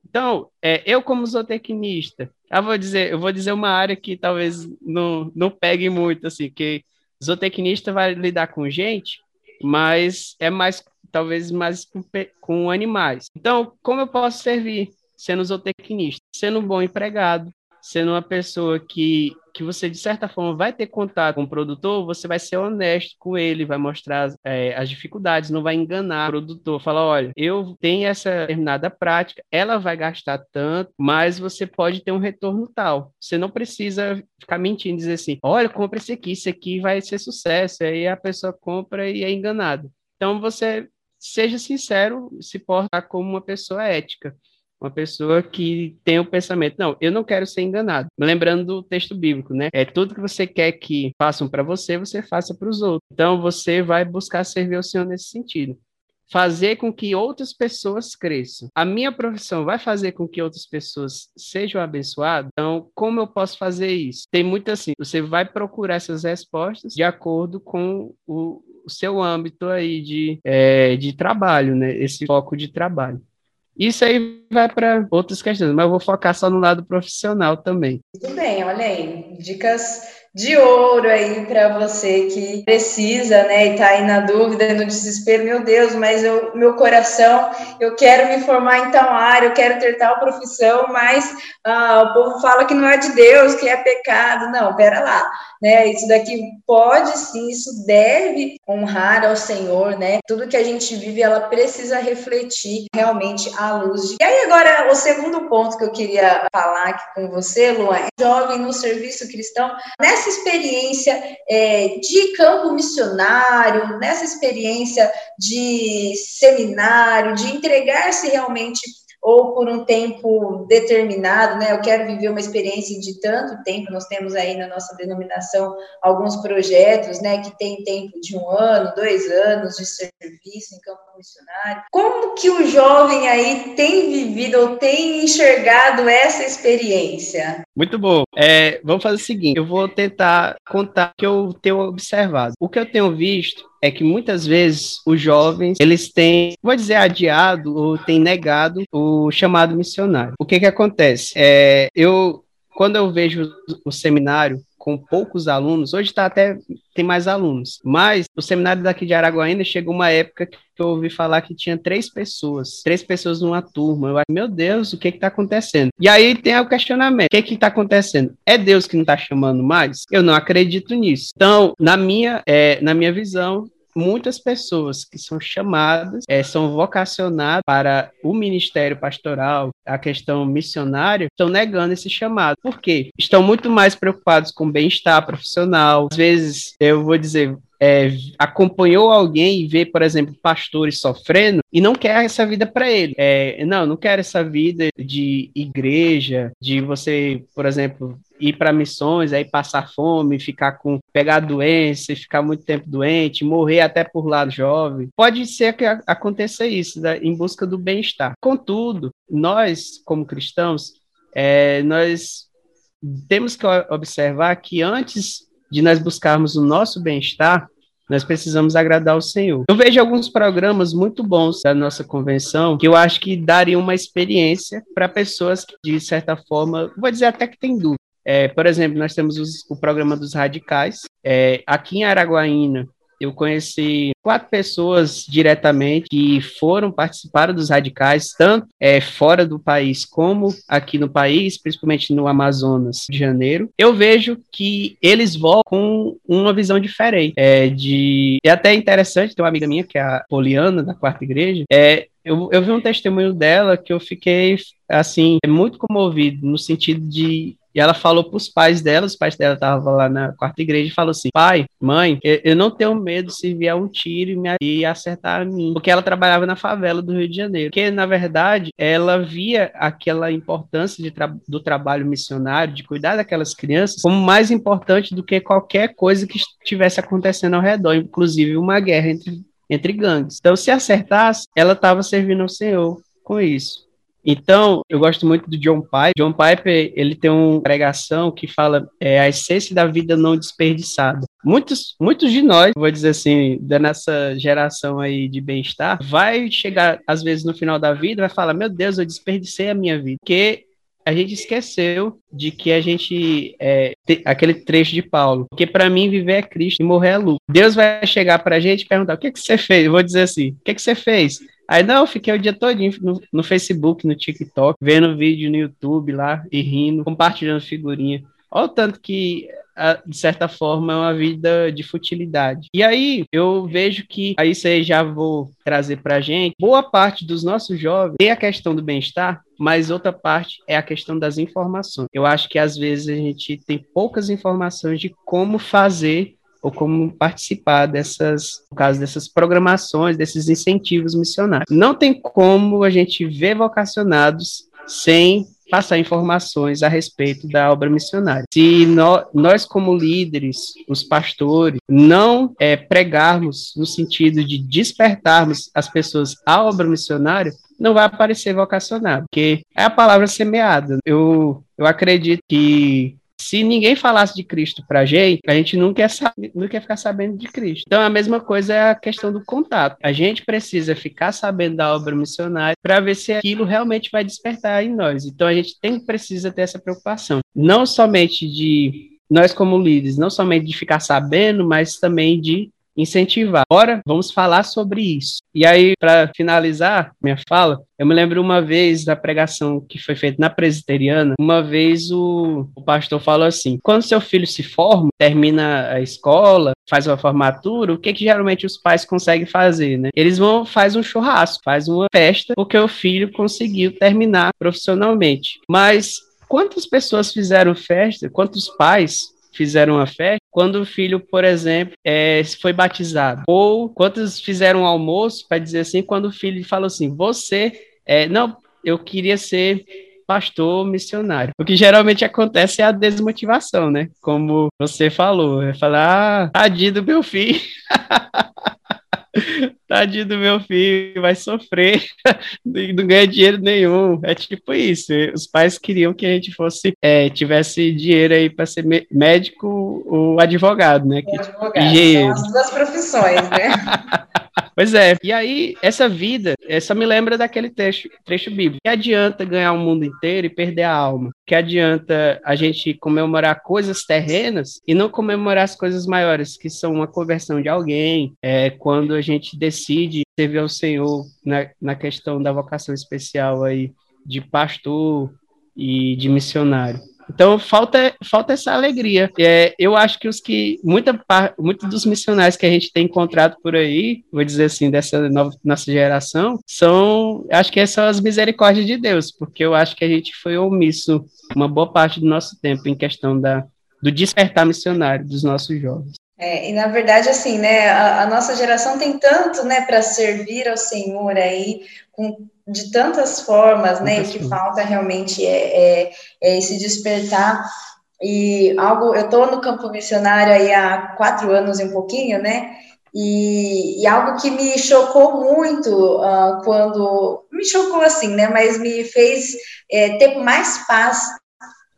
[SPEAKER 1] Então, é, eu como zootecnista, eu vou dizer, eu vou dizer uma área que talvez não, não pegue muito, assim, que zootecnista vai lidar com gente mas é mais, talvez, mais com, com animais. Então, como eu posso servir sendo zootecnista? Sendo um bom empregado, sendo uma pessoa que, que você, de certa forma, vai ter contato com o produtor, você vai ser honesto com ele, vai mostrar é, as dificuldades, não vai enganar o produtor. Fala, olha, eu tenho essa determinada prática, ela vai gastar tanto, mas você pode ter um retorno tal. Você não precisa ficar mentindo, dizer assim, olha, compra esse aqui, isso aqui vai ser sucesso. Aí a pessoa compra e é enganada. Então, você seja sincero, se portar como uma pessoa ética uma pessoa que tem o pensamento, não, eu não quero ser enganado. Lembrando do texto bíblico, né? É tudo que você quer que façam para você, você faça para os outros. Então você vai buscar servir ao Senhor nesse sentido. Fazer com que outras pessoas cresçam. A minha profissão vai fazer com que outras pessoas sejam abençoadas? Então, como eu posso fazer isso? Tem muito assim, você vai procurar essas respostas de acordo com o, o seu âmbito aí de, é, de trabalho, né? Esse foco de trabalho. Isso aí vai para outras questões, mas eu vou focar só no lado profissional também.
[SPEAKER 2] Muito bem, olha aí, dicas de ouro aí para você que precisa, né, e tá aí na dúvida, no desespero, meu Deus, mas eu, meu coração, eu quero me formar em tal área, eu quero ter tal profissão, mas ah, o povo fala que não é de Deus, que é pecado. Não, pera lá, né? Isso daqui pode sim, isso deve honrar ao Senhor, né? Tudo que a gente vive, ela precisa refletir realmente à luz de. E aí, agora, o segundo ponto que eu queria falar aqui com você, Luan, é jovem no serviço cristão, nessa experiência é, de campo missionário, nessa experiência de seminário, de entregar-se realmente ou por um tempo determinado, né? Eu quero viver uma experiência de tanto tempo. Nós temos aí na nossa denominação alguns projetos, né, que tem tempo de um ano, dois anos de serviço em campo missionário. Como que o jovem aí tem vivido ou tem enxergado essa experiência?
[SPEAKER 1] Muito bom. É, vamos fazer o seguinte: eu vou tentar contar o que eu tenho observado. O que eu tenho visto é que muitas vezes os jovens, eles têm, vou dizer, adiado ou têm negado o chamado missionário. O que que acontece? É, eu, quando eu vejo o seminário com poucos alunos, hoje está até tem mais alunos, mas o seminário daqui de Araguaína chegou uma época que eu ouvi falar que tinha três pessoas, três pessoas numa turma. Eu meu Deus, o que está acontecendo? E aí tem o questionamento: o que está acontecendo? É Deus que não está chamando mais? Eu não acredito nisso. Então, na minha, é, na minha visão, muitas pessoas que são chamadas, é, são vocacionadas para o ministério pastoral, a questão missionária, estão negando esse chamado. Por quê? Estão muito mais preocupados com bem-estar profissional. Às vezes, eu vou dizer, é, acompanhou alguém e vê, por exemplo, pastores sofrendo e não quer essa vida para ele. É, não, não quero essa vida de igreja, de você, por exemplo, ir para missões, aí passar fome, ficar com pegar doença, ficar muito tempo doente, morrer até por lado jovem. Pode ser que aconteça isso, né, em busca do bem-estar. Contudo, nós como cristãos, é, nós temos que observar que antes de nós buscarmos o nosso bem-estar, nós precisamos agradar o Senhor. Eu vejo alguns programas muito bons da nossa convenção que eu acho que dariam uma experiência para pessoas que, de certa forma, vou dizer até que tem dúvida. É, por exemplo, nós temos os, o programa dos radicais. É, aqui em Araguaína, eu conheci quatro pessoas diretamente que foram participar dos radicais, tanto é, fora do país como aqui no país, principalmente no Amazonas de Janeiro. Eu vejo que eles voltam com uma visão diferente. É, de... é até interessante, tem uma amiga minha, que é a Poliana, da Quarta Igreja, é, eu, eu vi um testemunho dela que eu fiquei, assim, muito comovido, no sentido de e ela falou para os pais dela, os pais dela estavam lá na quarta igreja e falou assim: pai, mãe, eu não tenho medo se vier um tiro e, me, e acertar a mim. Porque ela trabalhava na favela do Rio de Janeiro. Porque, na verdade, ela via aquela importância tra do trabalho missionário, de cuidar daquelas crianças, como mais importante do que qualquer coisa que estivesse acontecendo ao redor, inclusive uma guerra entre, entre gangues. Então, se acertasse, ela estava servindo ao Senhor com isso. Então, eu gosto muito do John Piper. John Piper, ele tem uma pregação que fala é, a essência da vida não desperdiçada. Muitos, muitos de nós, vou dizer assim, da nossa geração aí de bem-estar, vai chegar, às vezes, no final da vida, vai falar, meu Deus, eu desperdicei a minha vida. Porque a gente esqueceu de que a gente é, aquele trecho de Paulo, porque para mim viver é Cristo e morrer é lucro. Deus vai chegar para a gente e perguntar: o que que você fez? Eu vou dizer assim: o que que você fez? Aí não, fiquei o dia todo no, no Facebook, no TikTok, vendo vídeo no YouTube lá e rindo, compartilhando figurinha. Olha o tanto que, de certa forma, é uma vida de futilidade. E aí eu vejo que, aí você já vou trazer para gente, boa parte dos nossos jovens tem a questão do bem-estar, mas outra parte é a questão das informações. Eu acho que às vezes a gente tem poucas informações de como fazer ou como participar dessas, no caso dessas programações, desses incentivos missionários. Não tem como a gente ver vocacionados sem passar informações a respeito da obra missionária. Se nós, nós como líderes, os pastores, não é, pregarmos no sentido de despertarmos as pessoas à obra missionária, não vai aparecer vocacionado, porque é a palavra semeada. Eu, eu acredito que se ninguém falasse de Cristo pra gente, a gente não quer, saber, não quer ficar sabendo de Cristo. Então, a mesma coisa é a questão do contato. A gente precisa ficar sabendo da obra missionária para ver se aquilo realmente vai despertar em nós. Então, a gente tem precisa ter essa preocupação. Não somente de nós como líderes, não somente de ficar sabendo, mas também de incentivar. Agora vamos falar sobre isso. E aí, para finalizar minha fala, eu me lembro uma vez da pregação que foi feita na presbiteriana, uma vez o, o pastor falou assim: quando seu filho se forma, termina a escola, faz uma formatura, o que, que geralmente os pais conseguem fazer, né? Eles vão faz um churrasco, faz uma festa, porque o filho conseguiu terminar profissionalmente. Mas quantas pessoas fizeram festa? Quantos pais fizeram uma festa quando o filho, por exemplo, é, foi batizado. Ou quantos fizeram um almoço, para dizer assim, quando o filho falou assim: Você, é, não, eu queria ser pastor missionário. O que geralmente acontece é a desmotivação, né? Como você falou, é falar, ah, tadinho do meu filho. Tadinho do meu filho, vai sofrer, não ganha dinheiro nenhum. É tipo isso. Os pais queriam que a gente fosse, é, tivesse dinheiro aí para ser médico ou advogado, né? Que,
[SPEAKER 2] advogado, engenheiro. São as duas profissões, né?
[SPEAKER 1] Pois é. E aí, essa vida, essa me lembra daquele trecho, trecho bíblico. Que adianta ganhar o mundo inteiro e perder a alma? Que adianta a gente comemorar coisas terrenas e não comemorar as coisas maiores, que são uma conversão de alguém, é, quando a gente decide servir ao Senhor na, na questão da vocação especial aí de pastor e de missionário. Então falta, falta essa alegria. É, eu acho que os que muita muitos dos missionários que a gente tem encontrado por aí, vou dizer assim, dessa nova, nossa geração, são, acho que são as misericórdias de Deus, porque eu acho que a gente foi omisso uma boa parte do nosso tempo em questão da do despertar missionário dos nossos jovens.
[SPEAKER 2] É, e na verdade, assim, né, a, a nossa geração tem tanto, né, para servir ao Senhor aí, com de tantas formas, né? O que falta realmente é, é, é, esse despertar. E algo, eu estou no campo missionário aí há quatro anos e um pouquinho, né? E, e algo que me chocou muito uh, quando me chocou assim, né? Mas me fez é, ter mais paz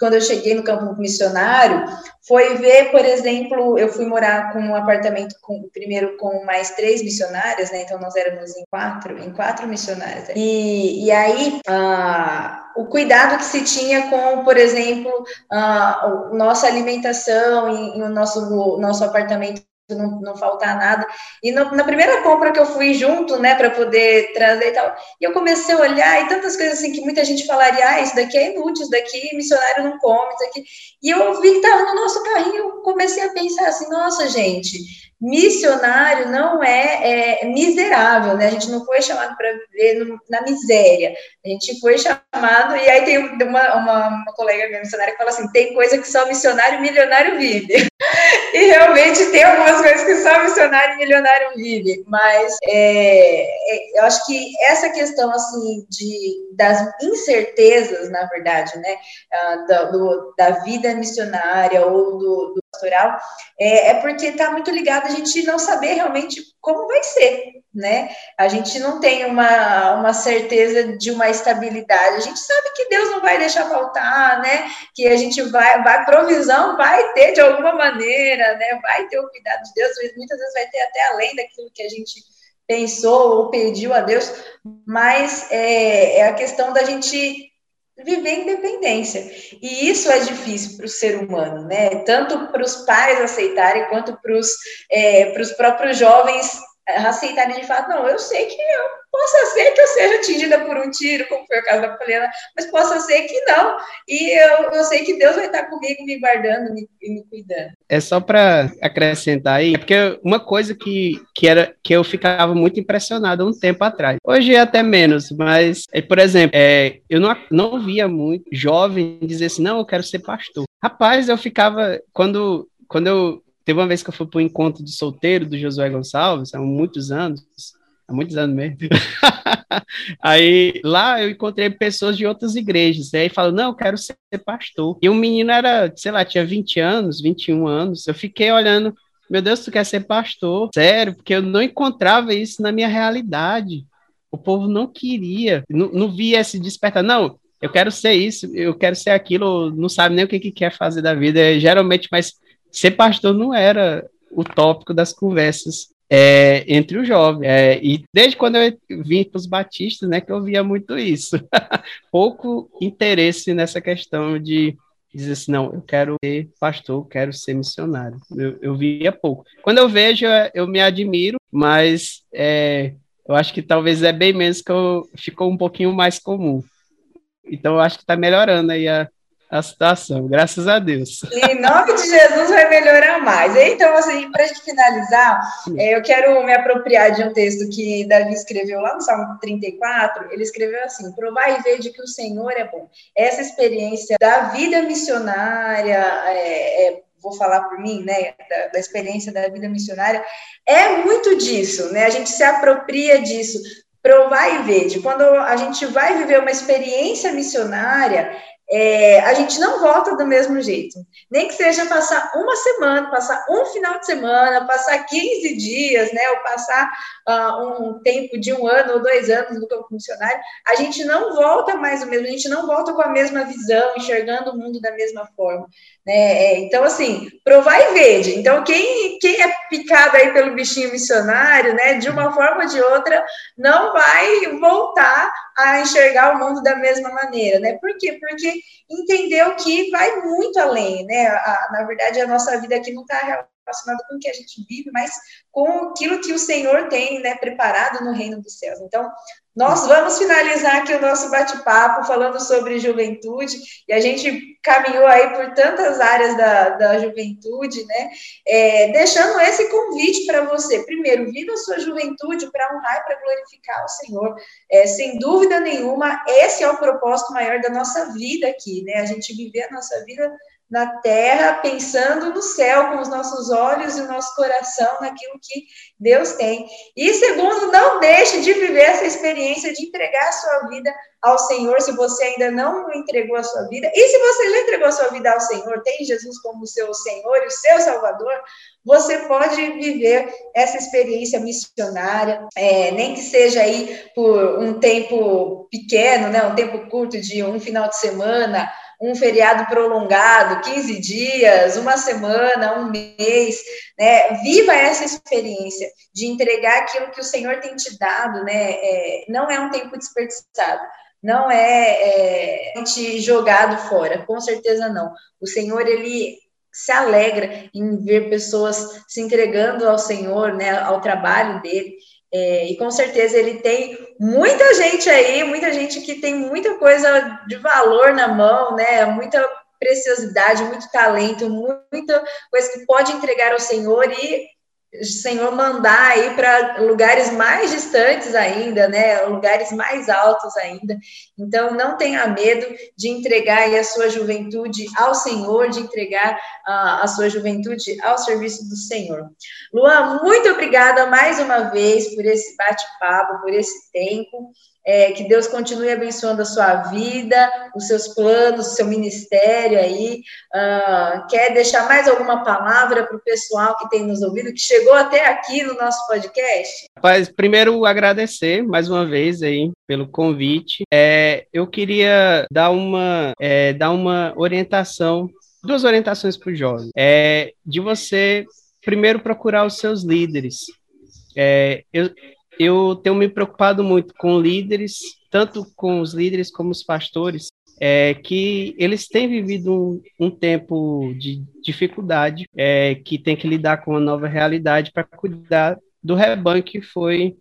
[SPEAKER 2] quando eu cheguei no campo missionário, foi ver, por exemplo, eu fui morar com um apartamento com, primeiro com mais três missionárias, né? Então nós éramos em quatro, em quatro missionárias. E, e aí ah, o cuidado que se tinha com, por exemplo, ah, nossa alimentação em o nosso nosso apartamento não, não faltar nada. E no, na primeira compra que eu fui junto, né, para poder trazer e tal, e eu comecei a olhar e tantas coisas assim que muita gente falaria, ah, isso daqui é inútil, isso daqui missionário não come, isso daqui. E eu vi que estava no nosso carrinho, eu comecei a pensar assim, nossa, gente, missionário não é, é, miserável, né? A gente não foi chamado para viver na miséria. A gente foi chamado, e aí tem uma, uma, uma colega minha missionária que fala assim: tem coisa que só missionário milionário vive. realmente tem algumas coisas que só missionário e milionário vive. Mas é, é, eu acho que essa questão assim de, das incertezas, na verdade, né? Ah, da, do, da vida missionária ou do, do pastoral, é, é porque está muito ligado a gente não saber realmente como vai ser, né? A gente não tem uma, uma certeza de uma estabilidade. A gente sabe que Deus não vai deixar faltar, né? Que a gente vai, vai provisão vai ter de alguma maneira, né? Vai ter o cuidado de Deus, muitas vezes vai ter até além daquilo que a gente pensou ou pediu a Deus, mas é, é a questão da gente viver independência. E isso é difícil para o ser humano, né? Tanto para os pais aceitarem, quanto para os é, próprios jovens aceitarem de fato, não, eu sei que eu possa ser que eu seja atingida por um tiro, como foi o caso da Poliana, mas possa ser que não. E eu, eu sei que Deus vai estar comigo, me guardando e me, me, cuidando.
[SPEAKER 1] É só para acrescentar aí, porque uma coisa que, que, era, que eu ficava muito impressionado um tempo atrás, hoje é até menos, mas, é, por exemplo, é, eu não, não via muito jovem dizer assim, não, eu quero ser pastor. Rapaz, eu ficava, quando, quando eu Teve uma vez que eu fui para o encontro de solteiro do Josué Gonçalves, há muitos anos, há muitos anos mesmo. aí lá eu encontrei pessoas de outras igrejas. E aí falou: Não, eu quero ser pastor. E o menino era, sei lá, tinha 20 anos, 21 anos. Eu fiquei olhando: Meu Deus, tu quer ser pastor? Sério, porque eu não encontrava isso na minha realidade. O povo não queria, não, não via esse despertar. Não, eu quero ser isso, eu quero ser aquilo, não sabe nem o que, que quer fazer da vida. É, geralmente, mas ser pastor não era o tópico das conversas é, entre os jovens. É, e desde quando eu vim para os batistas, né, que eu via muito isso. Pouco interesse nessa questão de dizer assim, não, eu quero ser pastor, quero ser missionário. Eu, eu via pouco. Quando eu vejo, eu me admiro, mas é, eu acho que talvez é bem menos que eu, ficou um pouquinho mais comum. Então, eu acho que está melhorando aí a, a situação, graças a Deus.
[SPEAKER 2] Em nome de Jesus vai melhorar mais. Então, assim, para a gente finalizar, é, eu quero me apropriar de um texto que Davi escreveu lá no Salmo 34. Ele escreveu assim: Provai e veja que o Senhor é bom. Essa experiência da vida missionária, é, é, vou falar por mim, né, da, da, experiência da vida missionária, é muito disso, né? A gente se apropria disso. Provar e ver. Quando a gente vai viver uma experiência missionária, é, a gente não volta do mesmo jeito. Nem que seja passar uma semana, passar um final de semana, passar 15 dias, né, ou passar uh, um tempo de um ano ou dois anos no campo funcionário, a gente não volta mais o mesmo, a gente não volta com a mesma visão, enxergando o mundo da mesma forma. Né? É, então, assim, provar e verde. Então, quem, quem é picado aí pelo bichinho missionário, né, de uma forma ou de outra, não vai voltar a enxergar o mundo da mesma maneira, né? Por quê? Porque entendeu que vai muito além, né? A, na verdade, a nossa vida aqui não está relacionada com o que a gente vive, mas com aquilo que o Senhor tem, né, preparado no reino dos céus. Então, nós vamos finalizar aqui o nosso bate-papo falando sobre juventude, e a gente caminhou aí por tantas áreas da, da juventude, né? É, deixando esse convite para você. Primeiro, viva a sua juventude para honrar e para glorificar o Senhor. É, sem dúvida nenhuma, esse é o propósito maior da nossa vida aqui, né? A gente viver a nossa vida na terra, pensando no céu, com os nossos olhos e o nosso coração naquilo que Deus tem. E segundo, não deixe de viver essa experiência de entregar a sua vida ao Senhor, se você ainda não entregou a sua vida. E se você já entregou a sua vida ao Senhor, tem Jesus como seu Senhor e seu Salvador, você pode viver essa experiência missionária, é, nem que seja aí por um tempo pequeno, né, um tempo curto de um final de semana, um feriado prolongado, 15 dias, uma semana, um mês, né? Viva essa experiência de entregar aquilo que o Senhor tem te dado, né? É, não é um tempo desperdiçado, não é, é jogado fora, com certeza não. O Senhor, ele se alegra em ver pessoas se entregando ao Senhor, né, ao trabalho dele. É, e com certeza ele tem muita gente aí, muita gente que tem muita coisa de valor na mão, né? Muita preciosidade, muito talento, muita coisa que pode entregar ao Senhor e Senhor mandar aí para lugares mais distantes ainda, né? Lugares mais altos ainda. Então, não tenha medo de entregar a sua juventude ao Senhor, de entregar uh, a sua juventude ao serviço do Senhor. Luan, muito obrigada mais uma vez por esse bate-papo, por esse tempo. É, que Deus continue abençoando a sua vida, os seus planos, o seu ministério aí. Uh, quer deixar mais alguma palavra para o pessoal que tem nos ouvido, que chegou até aqui no nosso podcast?
[SPEAKER 1] Rapaz, primeiro agradecer mais uma vez aí pelo convite. É, eu queria dar uma, é, dar uma orientação, duas orientações para o jovem. É, de você primeiro procurar os seus líderes. É, eu, eu tenho me preocupado muito com líderes, tanto com os líderes como os pastores, é, que eles têm vivido um, um tempo de dificuldade, é, que tem que lidar com uma nova realidade para cuidar do rebanho que foi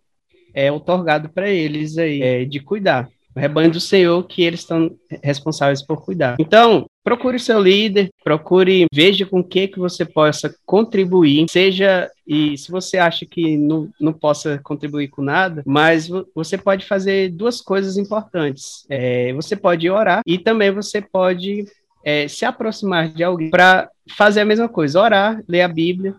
[SPEAKER 1] é, otorgado para eles aí, é, de cuidar o rebanho do Senhor que eles estão responsáveis por cuidar. Então, procure seu líder, procure, veja com o que que você possa contribuir, seja e se você acha que não, não possa contribuir com nada, mas você pode fazer duas coisas importantes. É, você pode orar e também você pode é, se aproximar de alguém para fazer a mesma coisa, orar, ler a Bíblia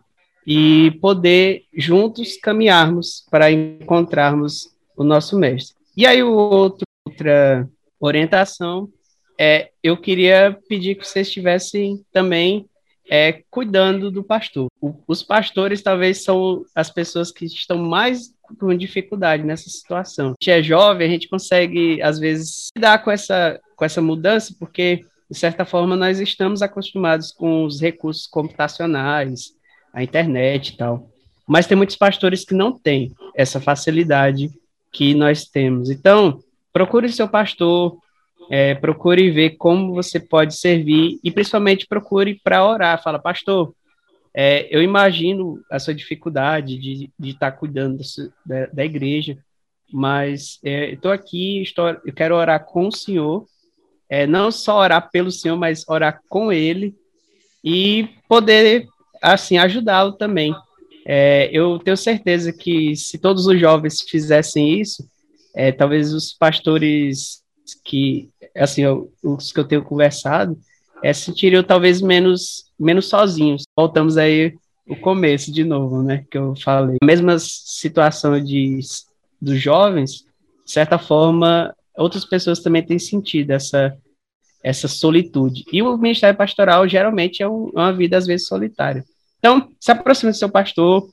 [SPEAKER 1] e poder juntos caminharmos para encontrarmos o nosso mestre. E aí o outro outra orientação, é, eu queria pedir que vocês estivessem também é, cuidando do pastor. O, os pastores talvez são as pessoas que estão mais com dificuldade nessa situação. A gente é jovem, a gente consegue, às vezes, lidar com essa, com essa mudança, porque, de certa forma, nós estamos acostumados com os recursos computacionais, a internet e tal. Mas tem muitos pastores que não têm essa facilidade que nós temos. Então, procure seu pastor, é, procure ver como você pode servir e principalmente procure para orar. Fala, pastor, é, eu imagino a sua dificuldade de estar tá cuidando da, da, igreja, mas é, estou aqui, estou, eu quero orar com o Senhor, é, não só orar pelo Senhor, mas orar com Ele e poder assim ajudá-lo também. É, eu tenho certeza que se todos os jovens fizessem isso, é, talvez os pastores que, assim, os que eu tenho conversado, é, sentiriam talvez menos, menos sozinhos. Voltamos aí o começo de novo, né, que eu falei. A mesma situação de, dos jovens, de certa forma, outras pessoas também têm sentido essa, essa solitude. E o ministério pastoral geralmente é um, uma vida, às vezes, solitária. Então, se aproxime do seu pastor,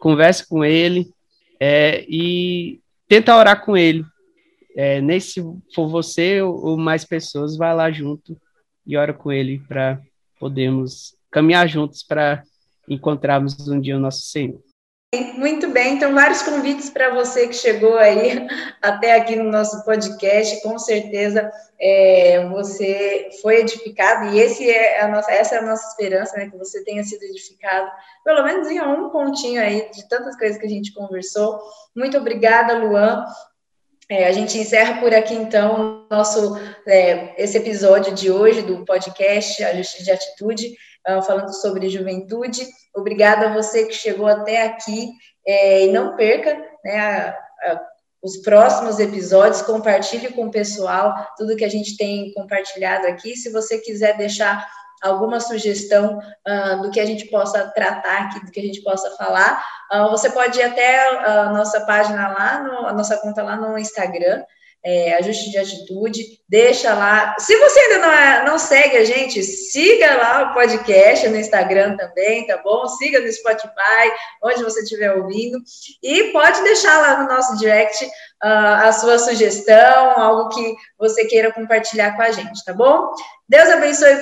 [SPEAKER 1] converse com ele é, e tenta orar com ele. É, nem se for você ou, ou mais pessoas, vai lá junto e ora com ele para podermos caminhar juntos para encontrarmos um dia o nosso Senhor.
[SPEAKER 2] Muito bem, então vários convites para você que chegou aí até aqui no nosso podcast, com certeza é, você foi edificado e esse é a nossa, essa é a nossa esperança, né, que você tenha sido edificado, pelo menos em um pontinho aí de tantas coisas que a gente conversou. Muito obrigada, Luan. É, a gente encerra por aqui então nosso é, esse episódio de hoje do podcast A Justiça de Atitude. Ah, falando sobre juventude. Obrigada a você que chegou até aqui é, e não perca né, a, a, os próximos episódios, compartilhe com o pessoal tudo que a gente tem compartilhado aqui. Se você quiser deixar alguma sugestão uh, do que a gente possa tratar aqui, do que a gente possa falar, uh, você pode ir até a nossa página lá, no, a nossa conta lá no Instagram, é, ajuste de atitude, deixa lá. Se você ainda não, é, não segue a gente, siga lá o podcast no Instagram também, tá bom? Siga no Spotify, onde você estiver ouvindo, e pode deixar lá no nosso direct uh, a sua sugestão, algo que você queira compartilhar com a gente, tá bom? Deus abençoe você.